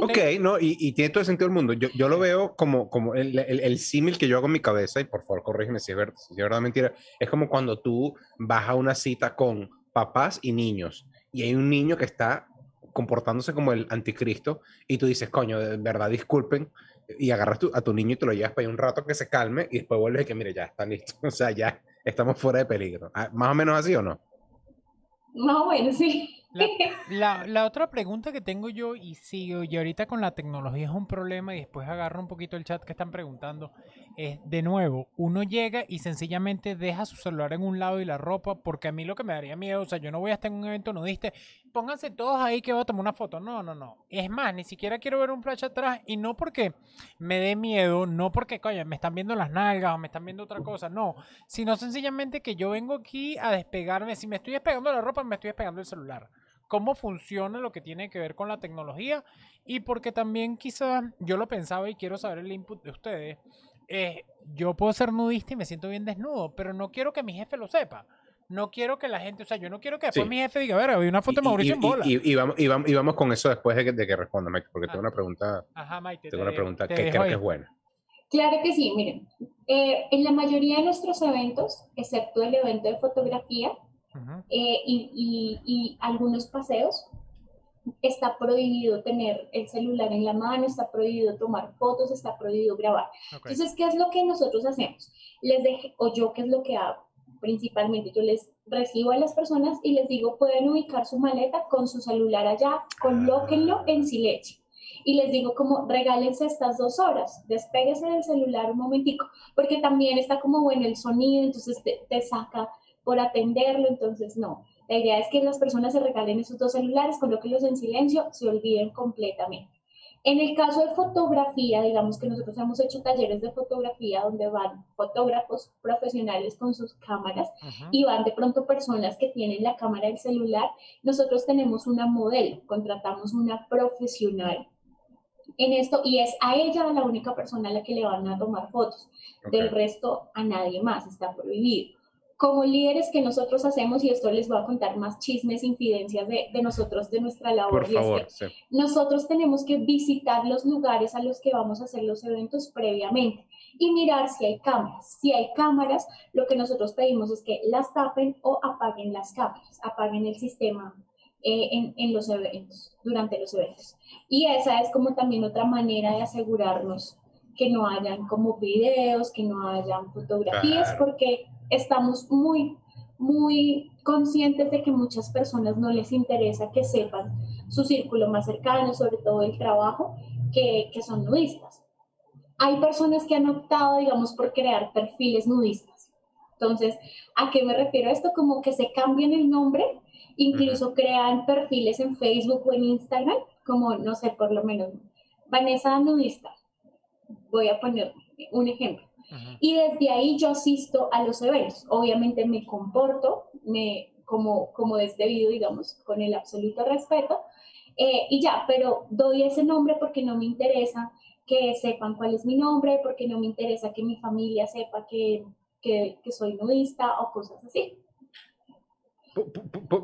Ok, no, y, y, tiene todo el sentido del mundo. Yo, yo lo veo como, como el, el, el, símil que yo hago en mi cabeza, y por favor corrígeme si es verdad, si es verdad mentira, es como cuando tú vas a una cita con papás y niños, y hay un niño que está comportándose como el anticristo, y tú dices, coño, de verdad, disculpen, y agarras tu, a tu niño y te lo llevas para ahí un rato que se calme, y después vuelves y que, mire, ya está listo, o sea, ya estamos fuera de peligro. Ah, ¿Más o menos así o no? Más o menos, sí. La, la, otra pregunta que tengo yo, y sigo, y ahorita con la tecnología es un problema, y después agarro un poquito el chat que están preguntando, es de nuevo, uno llega y sencillamente deja su celular en un lado y la ropa, porque a mí lo que me daría miedo, o sea, yo no voy a estar en un evento nudista, pónganse todos ahí que voy a tomar una foto, no, no, no, es más, ni siquiera quiero ver un flash atrás, y no porque me dé miedo, no porque, coño, me están viendo las nalgas o me están viendo otra cosa, no, sino sencillamente que yo vengo aquí a despegarme, si me estoy despegando la ropa, me estoy despegando el celular cómo funciona lo que tiene que ver con la tecnología y porque también quizás yo lo pensaba y quiero saber el input de ustedes. Eh, yo puedo ser nudista y me siento bien desnudo, pero no quiero que mi jefe lo sepa. No quiero que la gente, o sea, yo no quiero que después mi jefe diga, a ver, había una foto de Mauricio en bola. Y, vamos, y, vamos, y, vamos, con eso después de que, de que responda, Mike, porque tengo ah. una pregunta, Ajá, Maite, tengo una pregunta que creo que es buena. Claro que sí, miren, eh, en la mayoría de nuestros eventos, excepto el evento de fotografía, eh, y, algunos paseos, está prohibido tener el celular en la mano, está prohibido tomar fotos, está prohibido grabar. Entonces, ¿qué es lo que nosotros hacemos? Les deje, o yo, ¿qué es lo que hago? Principalmente, yo les recibo a las personas y les digo, pueden ubicar su maleta con su celular allá, colóquenlo en silencio. Y les digo como, regálense estas dos horas, despéguese del celular un momentico, porque también está como, bueno, el sonido, entonces te, te saca por atenderlo, entonces no. La idea es que las personas se regalen esos dos celulares, colóquenlos en silencio, se olviden completamente. En el caso de fotografía, digamos que nosotros hemos hecho talleres de fotografía donde van fotógrafos profesionales con sus cámaras y van de pronto personas que tienen la cámara del celular. Nosotros tenemos una modelo, contratamos una profesional en esto y es a ella la única persona a la que le van a tomar fotos. Del resto a nadie más, está prohibido como líderes que nosotros hacemos, y esto les voy a contar más chismes, infidencias de, de nosotros, de nuestra labor. Por favor, Nosotros tenemos que visitar los lugares a los que vamos a hacer los eventos previamente y mirar si hay cámaras. Si hay cámaras, lo que nosotros pedimos es que las tapen o apaguen las cámaras, apaguen el sistema eh, en, en los eventos, durante los eventos. Y esa es como también otra manera de asegurarnos que no hayan como videos, que no hayan fotografías, porque estamos muy, muy conscientes de que muchas personas no les interesa que sepan su círculo más cercano, sobre todo el trabajo, que, que son nudistas. Hay personas que han optado, digamos, por crear perfiles nudistas. Entonces, ¿a qué me refiero esto? Como que se cambian el nombre, incluso crean perfiles en Facebook o en Instagram, como, no sé, por lo menos, Vanessa Nudista. Voy a poner un ejemplo. Y desde ahí yo asisto a los eventos. Obviamente me comporto me, como, como es debido, digamos, con el absoluto respeto. Eh, y ya, pero doy ese nombre porque no me interesa que sepan cuál es mi nombre, porque no me interesa que mi familia sepa que, que, que soy nudista o cosas así.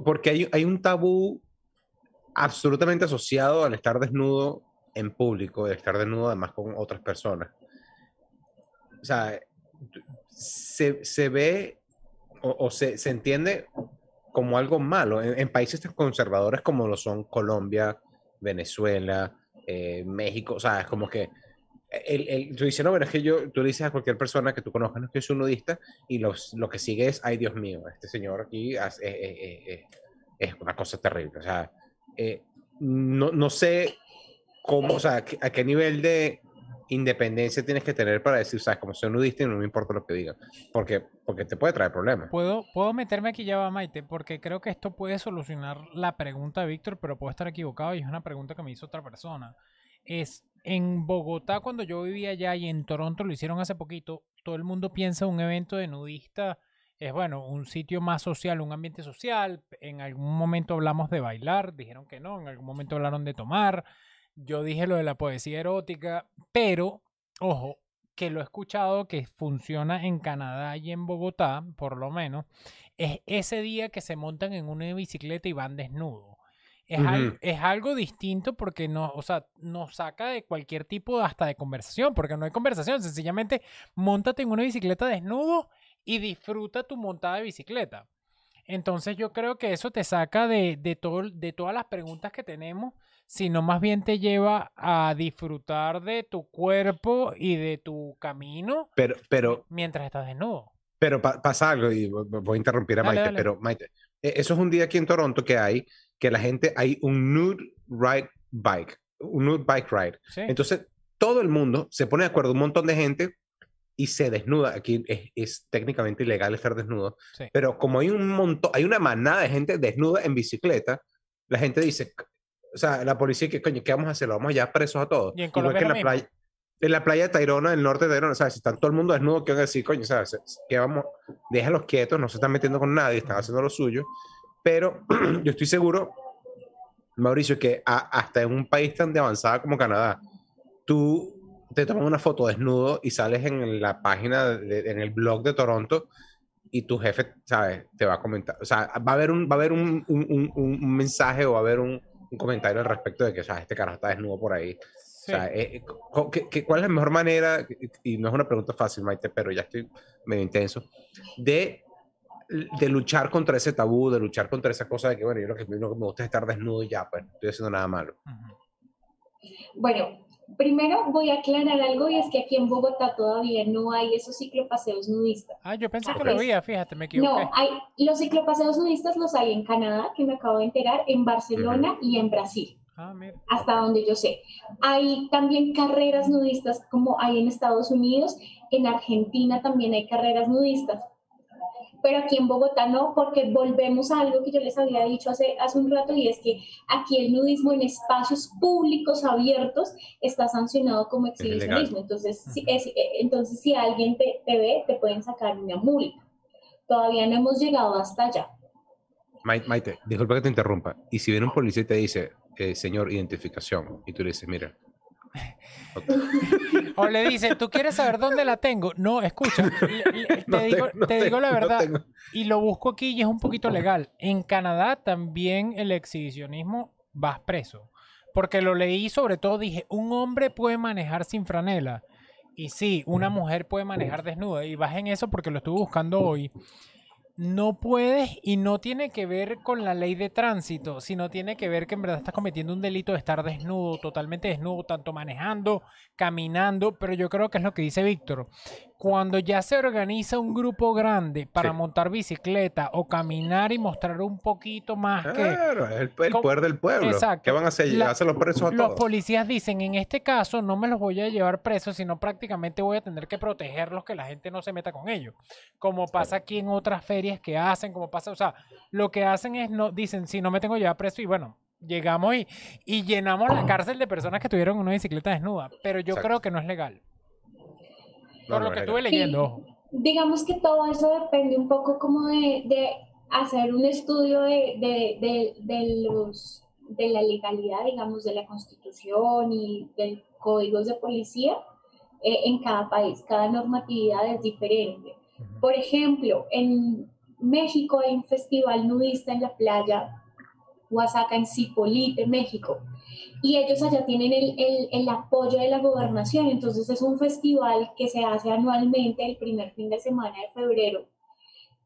Porque hay, hay un tabú absolutamente asociado al estar desnudo en público, al estar desnudo además con otras personas o sea, se, se ve o, se, se, entiende como algo malo en, países tan conservadores como lo son Colombia, Venezuela, eh, México, o sea, es como que el, el, tú dices, no, pero es que yo, tú dices a cualquier persona que tú conozcas no, que es un nudista y los, lo que sigue es, ay Dios mío, este señor aquí es, es una cosa terrible. O sea, eh, no, no sé cómo, o sea, a qué nivel de independencia tienes que tener para decir, sabes, como soy nudista y no me importa lo que digan? Porque, porque te puede traer problemas. Puedo, puedo meterme aquí ya va, Maite, porque creo que esto puede solucionar la pregunta Víctor, pero puedo estar equivocado y es una pregunta que me hizo otra persona. Es, en Bogotá, cuando yo vivía allá y en Toronto lo hicieron hace poquito, todo el mundo piensa un evento de nudista es bueno, un sitio más social, un ambiente social. En algún momento hablamos de bailar, dijeron que no, en algún momento hablaron de tomar. Yo dije lo de la poesía erótica, pero, ojo, que lo he escuchado que funciona en Canadá y en Bogotá, por lo menos, es ese día que se montan en una bicicleta y van desnudos. Es, es, algo distinto porque no, o sea, nos saca de cualquier tipo hasta de conversación, porque no hay conversación, sencillamente montate en una bicicleta desnudo y disfruta tu montada de bicicleta. Entonces yo creo que eso te saca de, de, todo, de todas las preguntas que tenemos, sino más bien te lleva a disfrutar de tu cuerpo y de tu camino pero, pero, mientras estás desnudo. Pero pasa algo, y voy a interrumpir a Maite, pero Maite, e, eso es un día aquí en Toronto que hay, que la gente, hay un nude ride bike, un nude bike ride. Entonces, todo el mundo se pone de acuerdo, un montón de gente y se desnuda. Aquí es, técnicamente ilegal estar desnudo, pero como hay un montón, hay una manada de gente desnuda en bicicleta, la gente dice, o sea, la policía, que coño, ¿qué vamos a hacer? ¿Lo vamos ya presos a todos? Y en Colombia en la playa, en la playa de Tayrona, el norte de Tayrona, ¿sabes? Si están todo el mundo desnudo, ¿qué van a decir? Coño, ¿sabes? Que vamos, déjalos quietos, no se están metiendo con nadie, están haciendo lo suyo. Pero yo estoy seguro, Mauricio, que hasta en un país tan de avanzada como Canadá, tú te tomas una foto desnudo y sales en la página, en el blog de Toronto y tu jefe, ¿sabes? Te va a comentar. O sea, va a haber un, va a haber un, un, un, mensaje o va a haber un, comentario al respecto de que, o sea, este carajo está desnudo por ahí. O sea, eh, eh, cuál es la mejor manera? Y no es una pregunta fácil, Maite, pero ya estoy medio intenso. De, de luchar contra ese tabú, de luchar contra esa cosa de que, bueno, yo lo que, me gusta es estar desnudo y ya, pues, no estoy haciendo nada malo. Bueno, Primero voy a aclarar algo y es que aquí en Bogotá todavía no hay esos ciclopaseos nudistas. Ah, yo pensé que lo había, fíjate, me equivoqué. No, hay, los ciclopaseos nudistas los hay en Canadá, que me acabo de enterar, en Barcelona y en Brasil. Ah, mira. Hasta donde yo sé. Hay también carreras nudistas como hay en Estados Unidos, en Argentina también hay carreras nudistas pero aquí en Bogotá no, porque volvemos a algo que yo les había dicho hace, hace un rato y es que aquí el nudismo en espacios públicos abiertos está sancionado como exhibicionismo. Entonces, si, es, eh, entonces, si alguien te, te, ve, te pueden sacar una multa. Todavía no hemos llegado hasta allá. Maite, disculpa que te interrumpa. Y si viene un policía y te dice, eh, señor, identificación, y tú le dices, mira, o le dice, ¿tú quieres saber dónde la tengo? No, escucha, te, digo, la verdad. y lo busco aquí y es un poquito legal. En Canadá también el exhibicionismo vas preso. Porque lo leí sobre todo, dije, un hombre puede manejar sin franela. Y sí, una mujer puede manejar desnuda. Y vas en eso porque lo estuve buscando hoy no puedes y no tiene que ver con la ley de tránsito, sino tiene que ver que en verdad estás cometiendo un delito de estar desnudo, totalmente desnudo, tanto manejando, caminando, pero yo creo que es lo que dice Víctor cuando ya se organiza un grupo grande para montar bicicleta o caminar y mostrar un poquito más que... Claro, el, el poder del pueblo. Exacto. ¿Qué van a hacer? ¿Hacer los presos a Los policías dicen, en este caso no me los voy a llevar presos, sino prácticamente voy a tener que protegerlos, que la gente no se meta con ellos. Como pasa aquí en otras ferias que hacen, como pasa, o sea, lo que hacen es, no dicen, si no me tengo que llevar preso y bueno, llegamos y, y llenamos la cárcel de personas que tuvieron una bicicleta desnuda, pero yo creo que no es legal. Por lo que estuve leyendo. digamos que todo eso depende un poco como de, de hacer un estudio de, de, de, los, de la legalidad, digamos, de la constitución y del códigos de policía eh, en cada país. Cada normatividad es diferente. Por ejemplo, en México hay un festival nudista en la playa Oaxaca, en Cipolite, México y ellos allá tienen el, el, el, apoyo de la gobernación. Entonces es un festival que se hace anualmente el primer fin de semana de febrero,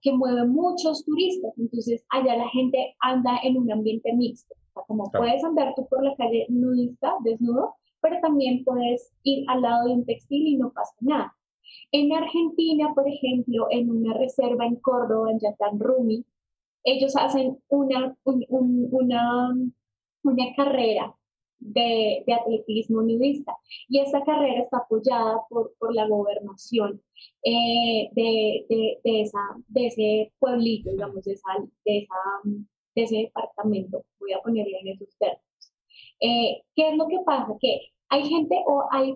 que mueve muchos turistas. Entonces allá la gente anda en un ambiente mixto. O sea, como puedes andar tú por la calle nudista, desnudo, pero también puedes ir al lado de un textil y no pasa nada. En Argentina, por ejemplo, en una reserva en Córdoba, en Yatán Rumi, ellos hacen una, una, una carrera de, atletismo nudista. Y esta carrera está apoyada por, por la gobernación eh, de, de, esa, de ese pueblito, digamos, de, esa, de, de ese departamento. Voy a ponerlo en esos términos. Eh, ¿Qué es lo que pasa? Que hay gente o hay,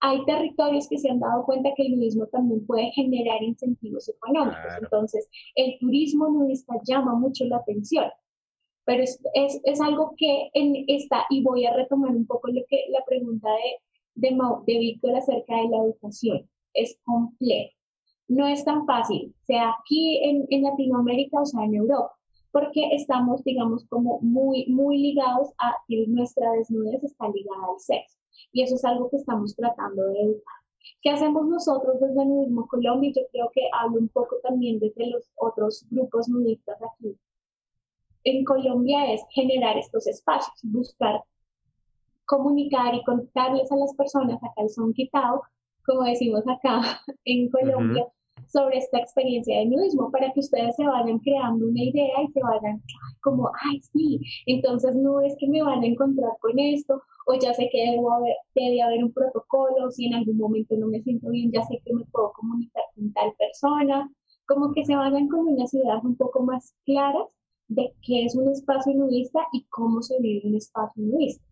hay territorios que se han dado cuenta que el nudismo también puede generar incentivos económicos. Entonces, el turismo nudista llama mucho la atención pero es, es, es, algo que en esta, y voy a retomar un poco lo que la pregunta de, de, de Víctor acerca de la educación, es complejo. No es tan fácil, sea aquí en, en Latinoamérica o sea en Europa, porque estamos, digamos, como muy, muy ligados a que nuestra desnudez está ligada al sexo. Y eso es algo que estamos tratando de educar. ¿Qué hacemos nosotros desde Nudismo Colombia? Yo creo que hablo un poco también desde los otros grupos nudistas aquí en Colombia es generar estos espacios, buscar comunicar y contarles a las personas a calzón quitado, como decimos acá en Colombia, sobre esta experiencia de nudismo para que ustedes se vayan creando una idea y se vayan como, ay, sí, entonces no es que me van a encontrar con esto, o ya sé que debo haber, debe haber un protocolo, si en algún momento no me siento bien, ya sé que me puedo comunicar con tal persona, como que se vayan con unas ideas un poco más claras de qué es un espacio nudista y cómo se vive un espacio nudista.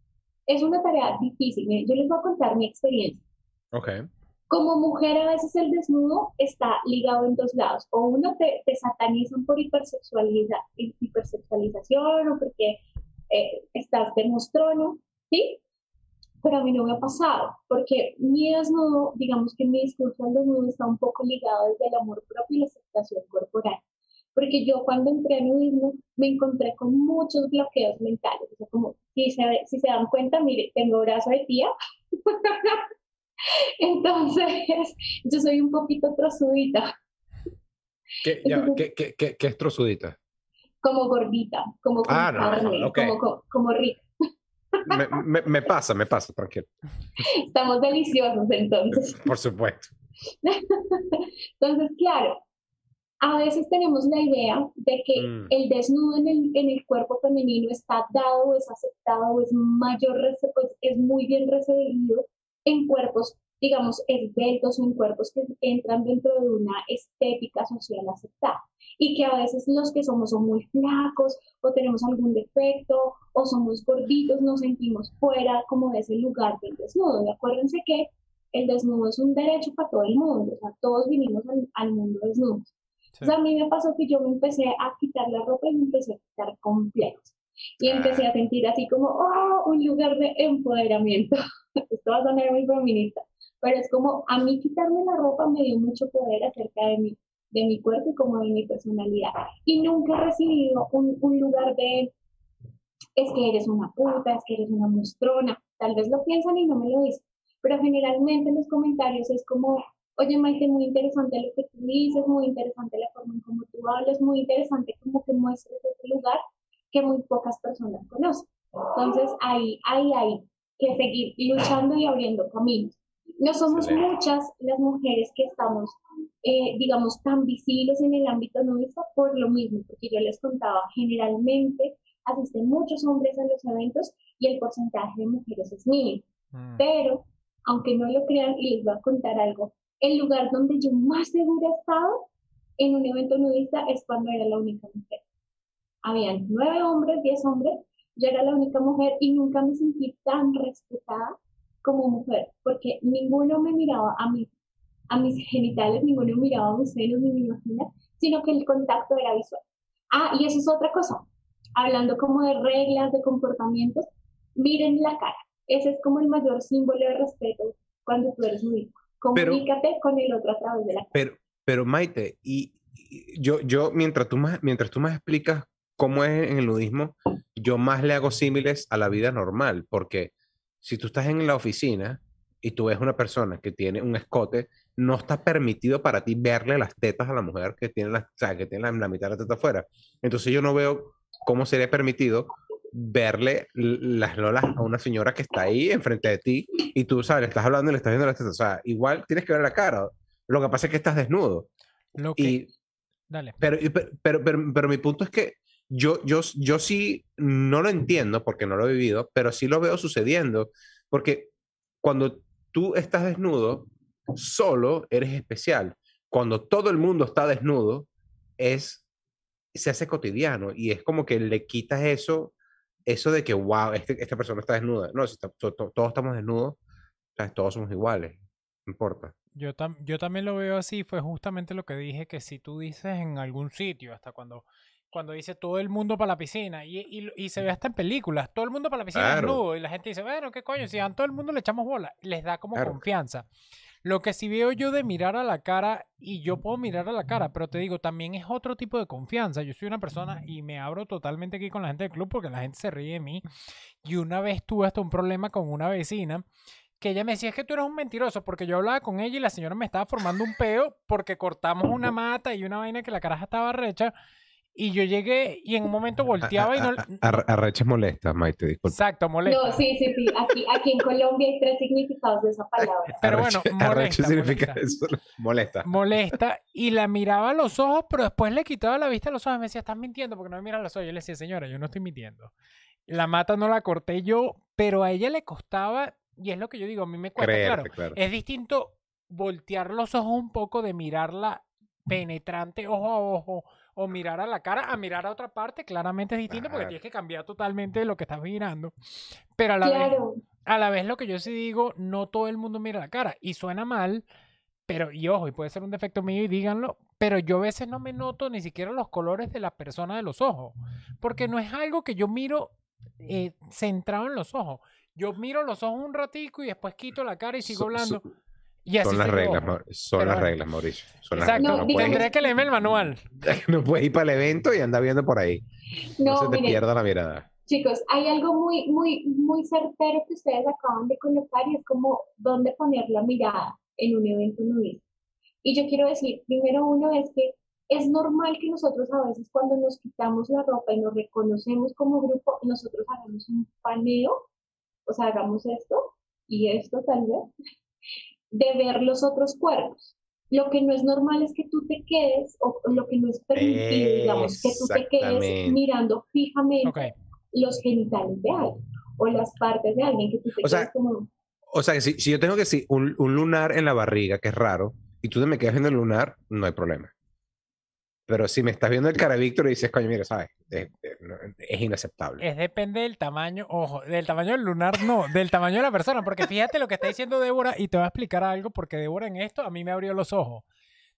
Es una tarea difícil. Yo les voy a contar mi experiencia. Okay. Como mujer, a veces el desnudo está ligado en dos lados. O uno te, te satanizan por hipersexualidad, hipersexualización o porque eh, estás de mostrón, ¿sí? Pero a mí no me ha pasado, porque mi desnudo, digamos que mi discurso al desnudo está un poco ligado desde el amor propio y la aceptación corporal porque yo cuando entré en nudismo me encontré con muchos bloqueos mentales, o sea, como si se, si se dan cuenta, mire, tengo brazo de tía, entonces yo soy un poquito trozudita. ¿Qué, ¿qué, qué, qué, es trozudita? Como gordita, como con ah, carne, como, como, rica. Me, me, me, pasa, me pasa, tranquilo. Estamos deliciosos entonces. Por supuesto. Entonces, claro, a veces tenemos la idea de que mm. el desnudo en el, en el, cuerpo femenino está dado, es aceptado, es mayor, pues, es muy bien recibido en cuerpos, digamos, esbeltos o en cuerpos que entran dentro de una estética social aceptada. Y que a veces los que somos son muy flacos o tenemos algún defecto o somos gorditos, nos sentimos fuera como de ese lugar del desnudo. Y acuérdense que el desnudo es un derecho para todo el mundo, o sea, todos vinimos al, al mundo desnudos. O sea, a mí me pasó que yo me empecé a quitar la ropa y me empecé a quitar completos. Y empecé a sentir así como, oh, un lugar de empoderamiento. Esto va a sonar muy feminista, pero es como a mí quitarme la ropa me dio mucho poder acerca de mi, de mi cuerpo y como de mi personalidad. Y nunca he recibido un, un lugar de, es que eres una puta, es que eres una mostrona. Tal vez lo piensan y no me lo dicen, pero generalmente en los comentarios es como, oye Maite, muy interesante lo que tú dices, muy interesante la forma en cómo tú hablas, muy interesante como que muestres ese lugar que muy pocas personas conocen. Entonces ahí, ahí hay que seguir luchando y abriendo caminos. No somos muchas las mujeres que estamos, eh, digamos, tan visibles en el ámbito nudista por lo mismo, porque yo les contaba, generalmente asisten muchos hombres a los eventos y el porcentaje de mujeres es mínimo. Mm. Pero, aunque no lo crean, y les voy a contar algo, el lugar donde yo más segura he estado en un evento nudista es cuando era la única mujer. Habían nueve hombres, diez hombres, yo era la única mujer y nunca me sentí tan respetada como mujer, porque ninguno me miraba a mí, a mis genitales, ninguno miraba a mis senos ni mi vagina, sino que el contacto era visual. Ah, y eso es otra cosa. Hablando como de reglas, de comportamientos, miren la cara. Ese es como el mayor símbolo de respeto cuando tú eres nudista. Comunícate con el otro a través de la Pero, pero Maite, y, yo, yo mientras, tú más, mientras tú más explicas cómo es en el nudismo, yo más le hago símiles a la vida normal, porque si tú estás en la oficina y tú ves una persona que tiene un escote, no está permitido para ti verle las tetas a la mujer que tiene la, o sea, que tiene la, mitad de la teta afuera. Entonces yo no veo cómo sería permitido verle las lolas a una señora que está ahí enfrente de ti y tú, sabes, le estás hablando y le estás viendo las tetas. O sea, igual tienes que ver la cara. Lo que pasa es que estás desnudo. Lo que... Y, Dale. Pero, pero, pero, pero, mi punto es que yo, yo, yo sí no lo entiendo porque no lo he vivido, pero sí lo veo sucediendo, porque cuando tú estás desnudo, solo eres especial. Cuando todo el mundo está desnudo, es, se hace cotidiano y es como que le quitas eso, eso de que, wow, este, esta persona está desnuda. No, si todos estamos desnudos, todos somos iguales, no importa. Yo, yo también lo veo así, fue justamente lo que dije, que si tú dices en algún sitio, hasta cuando cuando dice todo el mundo para la piscina. Y, y, se ve hasta en películas, todo el mundo para la piscina Y la gente dice, bueno, ¿qué coño? Si a todo el mundo le echamos bola, les da como confianza. Lo que sí veo yo de mirar a la cara, y yo puedo mirar a la cara, pero te digo, también es otro tipo de confianza. Yo soy una persona y me abro totalmente aquí con la gente del club porque la gente se ríe de mí. Y una vez tuve hasta un problema con una vecina que ella me decía, es que tú eres un mentiroso, porque yo hablaba con ella y la señora me estaba formando un peo porque cortamos una mata y una vaina que la caraja estaba recha. Y yo llegué y en un momento volteaba y no... Arrecha es molesta, Maite, disculpa. Exacto, molesta. No, sí, sí, sí. Aquí, aquí en Colombia hay tres significados de esa palabra. Pero bueno, molesta. Arrecha significa eso. Molesta. Molesta. Y la miraba a los ojos, pero después le quitaba la vista a los ojos y me decía, estás mintiendo porque no me miras a los ojos. Yo le decía, señora, yo no estoy mintiendo. La mata no la corté yo, pero a ella le costaba, y es lo que yo digo, a mí me cuesta, claro, claro. Es distinto voltear los ojos un poco de mirarla penetrante ojo a ojo o mirar a la cara a mirar a otra parte, claramente es distinto porque tienes que cambiar totalmente lo que estás mirando. Pero a la, vez, a la vez lo que yo sí digo, no todo el mundo mira la cara y suena mal, pero y ojo, y puede ser un defecto mío y díganlo, pero yo a veces no me noto ni siquiera los colores de la persona de los ojos, porque no es algo que yo miro eh, centrado en los ojos. Yo miro los ojos un ratico y después quito la cara y sigo hablando son las reglas, son las reglas, Mauricio. Exacto, no tendré que leerme el manual. No puedes ir para el evento y anda viendo por ahí. No, se te pierda la mirada. Chicos, hay algo muy, muy, muy certero que ustedes acaban de colocar y es como dónde poner la mirada en un evento nudista. Y yo quiero decir, primero uno es que es normal que nosotros a veces cuando nos quitamos la ropa y nos reconocemos como grupo, nosotros hagamos un paneo, o sea, hagamos esto y esto tal vez, de ver los otros cuerpos. Lo que no es normal es que tú te quedes, o lo que no es permitido, digamos, que tú te quedes mirando fijamente los genitales de alguien o las partes de alguien que tú te quedes como... O sea, que si, si yo tengo que decir un, un, lunar en la barriga, que es raro, y tú te me quedas viendo el lunar, no hay problema. Pero si me estás viendo el cara Víctor y dices, coño, mira, ¿sabes? Es, inaceptable. Es depende del tamaño, ojo, del tamaño del lunar, no, del tamaño de la persona. Porque fíjate lo que está diciendo Débora y te voy a explicar algo, porque Débora en esto a mí me abrió los ojos.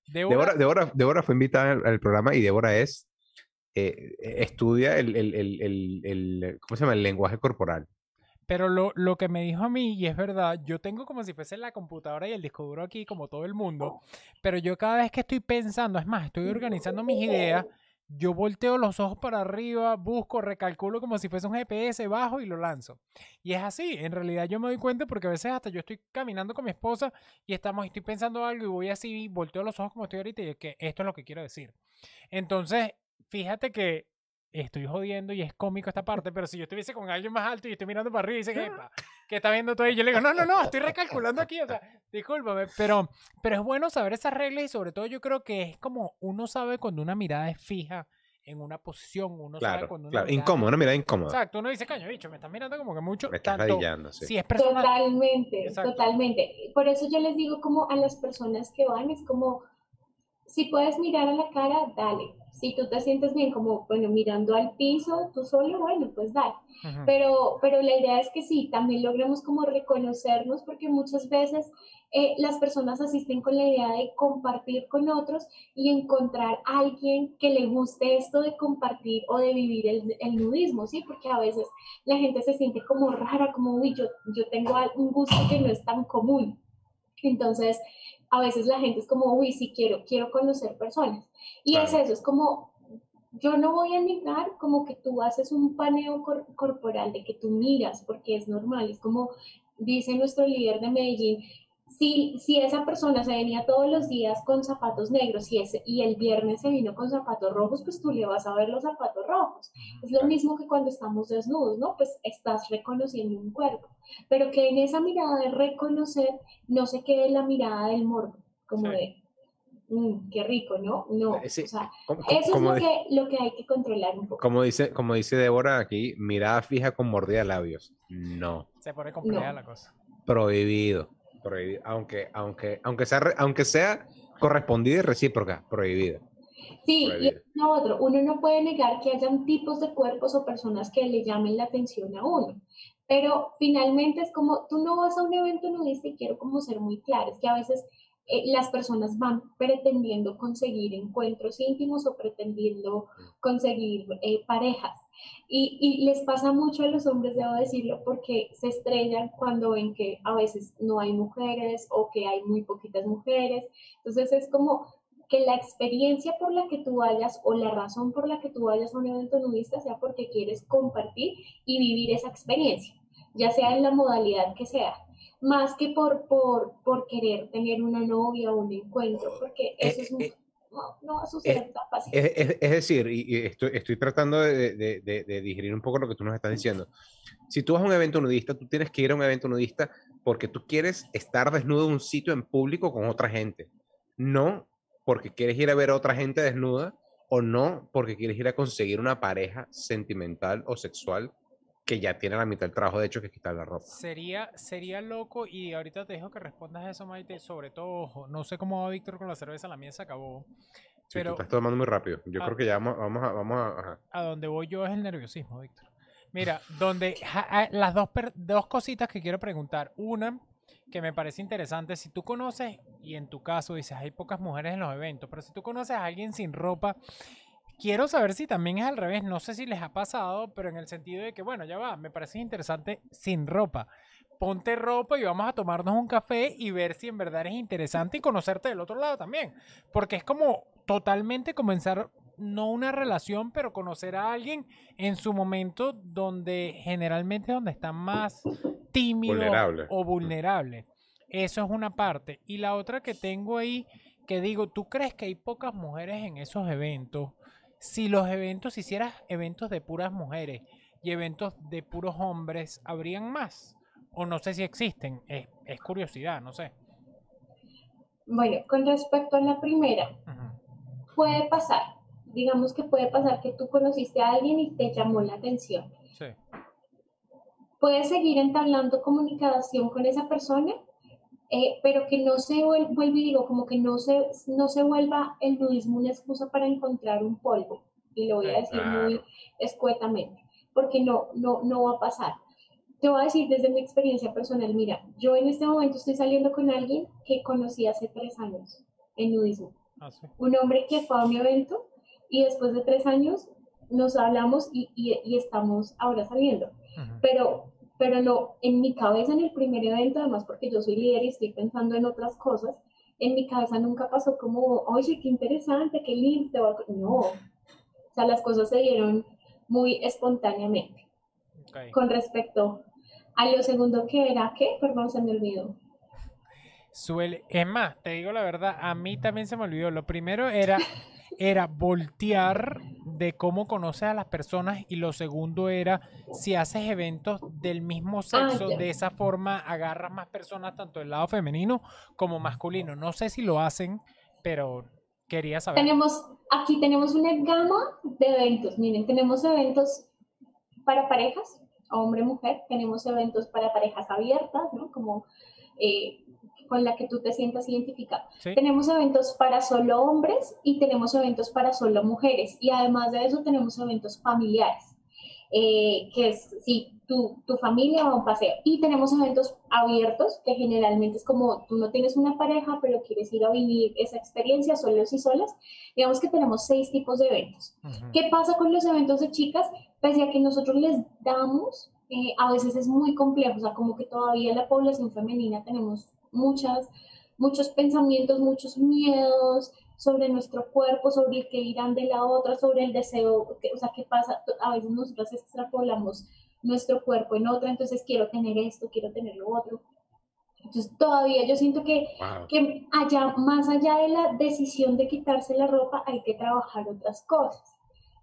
Débora, Débora, Débora, fue invitada al, programa y Débora es, eh, estudia el, el, el, ¿cómo se llama? El lenguaje corporal. Pero lo, lo, que me dijo a mí, y es verdad, yo tengo como si fuese la computadora y el disco duro aquí, como todo el mundo, pero yo cada vez que estoy pensando, es más, estoy organizando mis ideas, yo volteo los ojos para arriba, busco, recalculo como si fuese un GPS, bajo y lo lanzo. Y es así, en realidad yo me doy cuenta porque a veces hasta yo estoy caminando con mi esposa y estamos, estoy pensando algo y voy así, volteo los ojos como estoy ahorita y es que esto es lo que quiero decir. Entonces, fíjate que estoy jodiendo y es cómico esta parte, pero si yo estuviese con alguien más alto y estoy mirando para arriba y dice, que está viendo todo? Y yo le digo, no, no, no, estoy recalculando aquí, o sea, discúlpame, pero, pero es bueno saber esas reglas y sobre todo yo creo que es como uno sabe cuando una mirada es fija en una posición, uno sabe cuando una claro, incómodo, una mirada incómoda. Exacto, uno dice, caño, bicho, me estás mirando como que mucho. Me estás tanto, sí. Si es personal. Totalmente, totalmente. Por eso yo les digo como a las personas que van, es como, si puedes mirar a la cara, dale si tú te sientes bien como, bueno, mirando al piso, tú solo, bueno, pues dale. pero, pero la idea es que sí, también logremos como reconocernos porque muchas veces eh, las personas asisten con la idea de compartir con otros y encontrar a alguien que le guste esto de compartir o de vivir el, el, nudismo, ¿sí? Porque a veces la gente se siente como rara, como, uy, yo, yo tengo un gusto que no es tan común. Entonces, a veces la gente es como, uy, sí quiero, quiero conocer personas. Y es eso, es como, yo no voy a negar como que tú haces un paneo corporal, de que tú miras, porque es normal, es como dice nuestro líder de Medellín, si, si esa persona se venía todos los días con zapatos negros y, ese, y el viernes se vino con zapatos rojos, pues tú le vas a ver los zapatos rojos. Es lo mismo que cuando estamos desnudos, ¿no? Pues estás reconociendo un cuerpo. Pero que en esa mirada de reconocer no se quede la mirada del morbo, como de mm, qué rico, ¿no? No, o sea, eso es lo que, lo que hay que controlar un poco. Como dice, como dice Débora aquí, mirada fija con mordida de labios. No. Se pone complicada la cosa. Prohibido, Aunque, aunque, aunque sea, aunque sea correspondida y recíproca, prohibido. Sí, y lo otro, uno no puede negar que hayan tipos de cuerpos o personas que le llamen la atención a uno. Pero finalmente es como, tú no vas a un evento nudista y quiero como ser muy clara, es que a veces eh, las personas van pretendiendo conseguir encuentros íntimos o pretendiendo conseguir eh, parejas. Y, y, les pasa mucho a los hombres, debo decirlo, porque se estrellan cuando ven que a veces no hay mujeres o que hay muy poquitas mujeres. Entonces es como que la experiencia por la que tú vayas o la razón por la que tú vayas a un evento nudista sea porque quieres compartir y vivir esa experiencia, ya sea en la modalidad que sea más que por, por, por querer tener una novia o un encuentro, porque eh, eso es un, eh, no, va a suceder tan fácil. Es, decir, y, estoy, estoy, tratando de, de, de, digerir un poco lo que tú nos estás diciendo. Si tú vas a un evento nudista, tú tienes que ir a un evento nudista porque tú quieres estar desnudo en un sitio en público con otra gente. No porque quieres ir a ver a otra gente desnuda o no porque quieres ir a conseguir una pareja sentimental o sexual que ya tiene la mitad del trabajo de hecho que quitar la ropa. Sería, sería loco, y ahorita te dejo que respondas a eso, Maite, sobre todo, no sé cómo va Víctor con la cerveza, la mía se acabó. pero, tú estás tomando muy rápido. Yo creo que ya vamos, vamos a... Vamos a, a donde voy yo es el nerviosismo, Víctor. Mira, donde las dos, dos cositas que quiero preguntar. Una, que me parece interesante, si tú conoces, y en tu caso dices, hay pocas mujeres en los eventos, pero si tú conoces a alguien sin ropa Quiero saber si también es al revés. No sé si les ha pasado, pero en el sentido de que, bueno, ya va, me parece interesante sin ropa. Ponte ropa y vamos a tomarnos un café y ver si en verdad es interesante y conocerte del otro lado también. Porque es como totalmente comenzar, no una relación, pero conocer a alguien en su momento donde generalmente donde está más tímido o vulnerable. Eso es una parte. Y la otra que tengo ahí, que digo, ¿tú crees que hay pocas mujeres en esos eventos? Si los eventos, si hicieras eventos de puras mujeres y eventos de puros hombres, ¿habrían más? O no sé si existen, es, curiosidad, no sé. Bueno, con respecto a la primera, puede pasar, digamos que puede pasar que tú conociste a alguien y te llamó la atención. Sí. Puedes seguir entablando comunicación con esa persona eh, pero que no se vuelva, y digo, como que no se, no se vuelva el nudismo una excusa para encontrar un polvo, y lo voy a decir muy escuetamente, porque no, no, no va a pasar. Te voy a decir desde mi experiencia personal, mira, yo en este momento estoy saliendo con alguien que conocí hace tres años en nudismo. Ah, un hombre que fue a mi evento y después de tres años nos hablamos y, y, estamos ahora saliendo. Pero pero no, en mi cabeza en el primer evento, además porque yo soy líder y estoy pensando en otras cosas, en mi cabeza nunca pasó como, oye, qué interesante, qué lindo, no, o sea, las cosas se dieron muy espontáneamente. Con respecto a lo segundo que era, ¿qué? Perdón, se me olvidó. Suele, es más, te digo la verdad, a mí también se me olvidó. Lo primero era era voltear de cómo conoces a las personas y lo segundo era si haces eventos del mismo ah, sexo, de esa forma agarras más personas tanto del lado femenino como masculino. No sé si lo hacen, pero quería saber. Tenemos, aquí tenemos una gama de eventos. Miren, tenemos eventos para parejas, hombre-mujer, tenemos eventos para parejas abiertas, ¿no? Como eh, con la que tú te sientas identificado. Tenemos eventos para solo hombres y tenemos eventos para solo mujeres. Y además de eso tenemos eventos familiares, eh, que es si tu, tu familia va a un paseo. Y tenemos eventos abiertos, que generalmente es como tú no tienes una pareja, pero quieres ir a vivir esa experiencia solos y solas. Digamos que tenemos seis tipos de eventos. ¿Qué pasa con los eventos de chicas? Pese a que nosotros les damos eh, a veces es muy complejo, o sea, como que todavía la población femenina tenemos muchas, muchos pensamientos, muchos miedos sobre nuestro cuerpo, sobre el que irán de la otra, sobre el deseo, o sea, qué pasa, a veces nosotros extrapolamos nuestro cuerpo en otra, entonces quiero tener esto, quiero tener lo otro. Entonces todavía yo siento que, que allá, más allá de la decisión de quitarse la ropa, hay que trabajar otras cosas,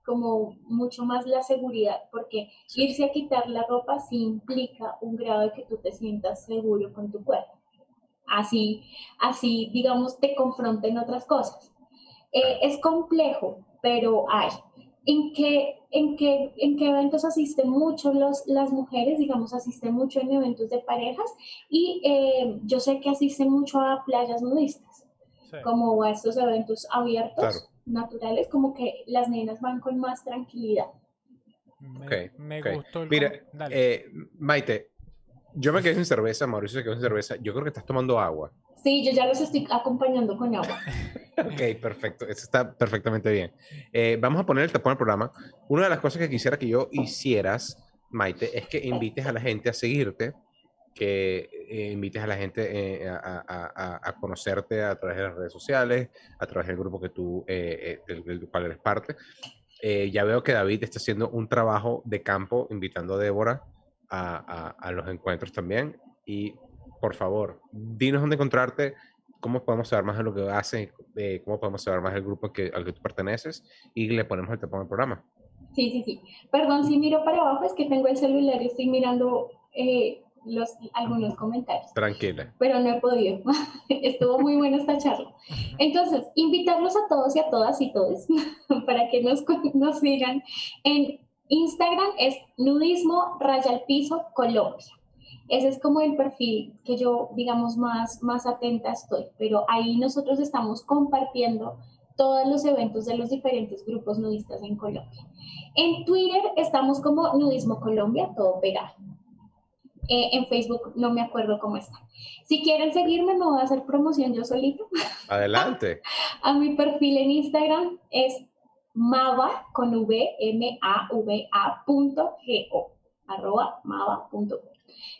como mucho más la seguridad, porque irse a quitar la ropa sí implica un grado de que tú te sientas seguro con tu cuerpo. Así, así, digamos, te confronten otras cosas. Eh, es complejo, pero hay. ¿En qué, en qué, en qué eventos asisten mucho los, las mujeres? Digamos, asisten mucho en eventos de parejas y eh, yo sé que asisten mucho a playas nudistas, como a estos eventos abiertos, naturales, como que las nenas van con más tranquilidad. Me, gustó el Mira, eh, Maite, yo me quedé sin cerveza, Mauricio se quedó sin cerveza. Yo creo que estás tomando agua. Sí, yo ya los estoy acompañando con agua. ok, perfecto. Eso está perfectamente bien. Eh, vamos a poner el tapón al programa. Una de las cosas que quisiera que yo hicieras, Maite, es que invites a la gente a seguirte, que eh, invites a la gente eh, a, conocerte a través de las redes sociales, a través del grupo que tú, del, cual eres parte. ya veo que David está haciendo un trabajo de campo invitando a Débora a, los encuentros también. Y por favor, dinos dónde encontrarte, cómo podemos saber más de lo que haces, eh, cómo podemos saber más del grupo que, al que tú perteneces y le ponemos el tapón al programa. Sí, sí, sí. Perdón, si miro para abajo es que tengo el celular y estoy mirando eh, los, algunos comentarios. Tranquila. Pero no he podido. Estuvo muy buena esta charla. Entonces, invitarlos a todos y a todas y todos para que nos, nos sigan en Instagram es nudismo raya al piso Colombia. Ese es como el perfil que yo, digamos, más, más atenta estoy, pero ahí nosotros estamos compartiendo todos los eventos de los diferentes grupos nudistas en Colombia. En Twitter estamos como Nudismo Colombia, todo pegado. Eh, en Facebook no me acuerdo cómo está. Si quieren seguirme, me voy a hacer promoción yo solito. Adelante. a mi perfil en Instagram es mava con v m a v a punto g o arroba mava punto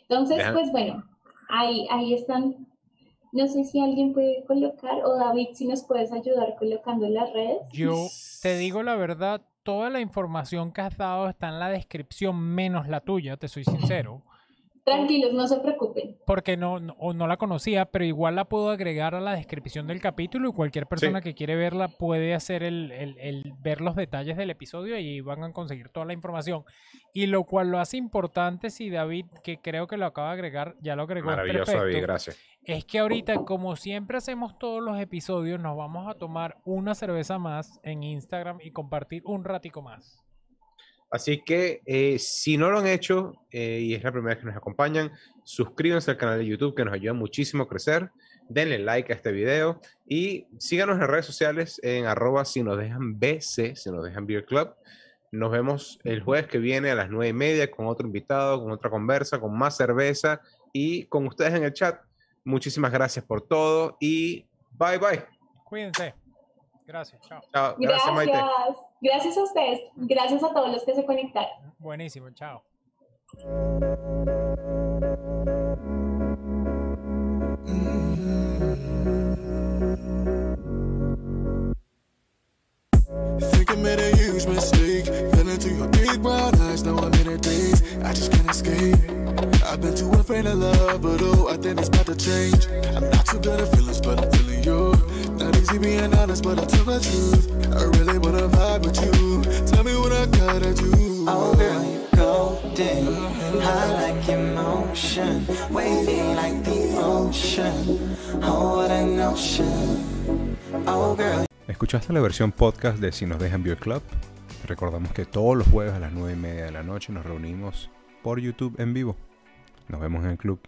entonces pues bueno ahí ahí están. No sé si alguien puede colocar o David si nos puedes ayudar colocando en las redes. Yo te digo la verdad toda la información que has dado está en la descripción menos la tuya te soy sincero Tranquilos, no se preocupen. Porque no, no, no, la conocía, pero igual la puedo agregar a la descripción del capítulo y cualquier persona que quiere verla puede hacer el, el, el, ver los detalles del episodio y van a conseguir toda la información. Y lo cual lo hace importante si David, que creo que lo acaba de agregar, ya lo agregó. Maravilloso, David, gracias. Es que ahorita, como siempre hacemos todos los episodios, nos vamos a tomar una cerveza más en Instagram y compartir un ratico más. Así que eh, si no lo han hecho eh, y es la primera vez que nos acompañan, suscríbanse al canal de YouTube que nos ayuda muchísimo a crecer. Denle like a este video y síganos en redes sociales en arroba si nos dejan BC, si nos dejan Beer Club. Nos vemos el jueves que viene a las nueve y media con otro invitado, con otra conversa, con más cerveza y con ustedes en el chat. Muchísimas gracias por todo y bye bye. Cuídense. Gracias. Chao. Chao. Gracias, Maite. Gracias a ustedes. Gracias a todos los que se conectaron. Buenísimo. Chao. Think I made a huge mistake. Fell into your big brown eyes. Now I'm in a daze. I just can't escape. I've been too afraid of love, but oh, I think it's about to change. I'm not too good at feelings, but I'm feeling you. Not easy being honest, but I'll tell the truth. I really wanna vibe with you. Tell me what I gotta do. Oh, girl, you golden. High like emotion. Wavy like the ocean. Oh, what an ocean. Oh, girl. ¿Escuchaste la versión podcast de Si nos dejan Beer Club? Recordamos que todos los jueves a las 9 y media de la noche nos reunimos por YouTube en vivo. Nos vemos en el club.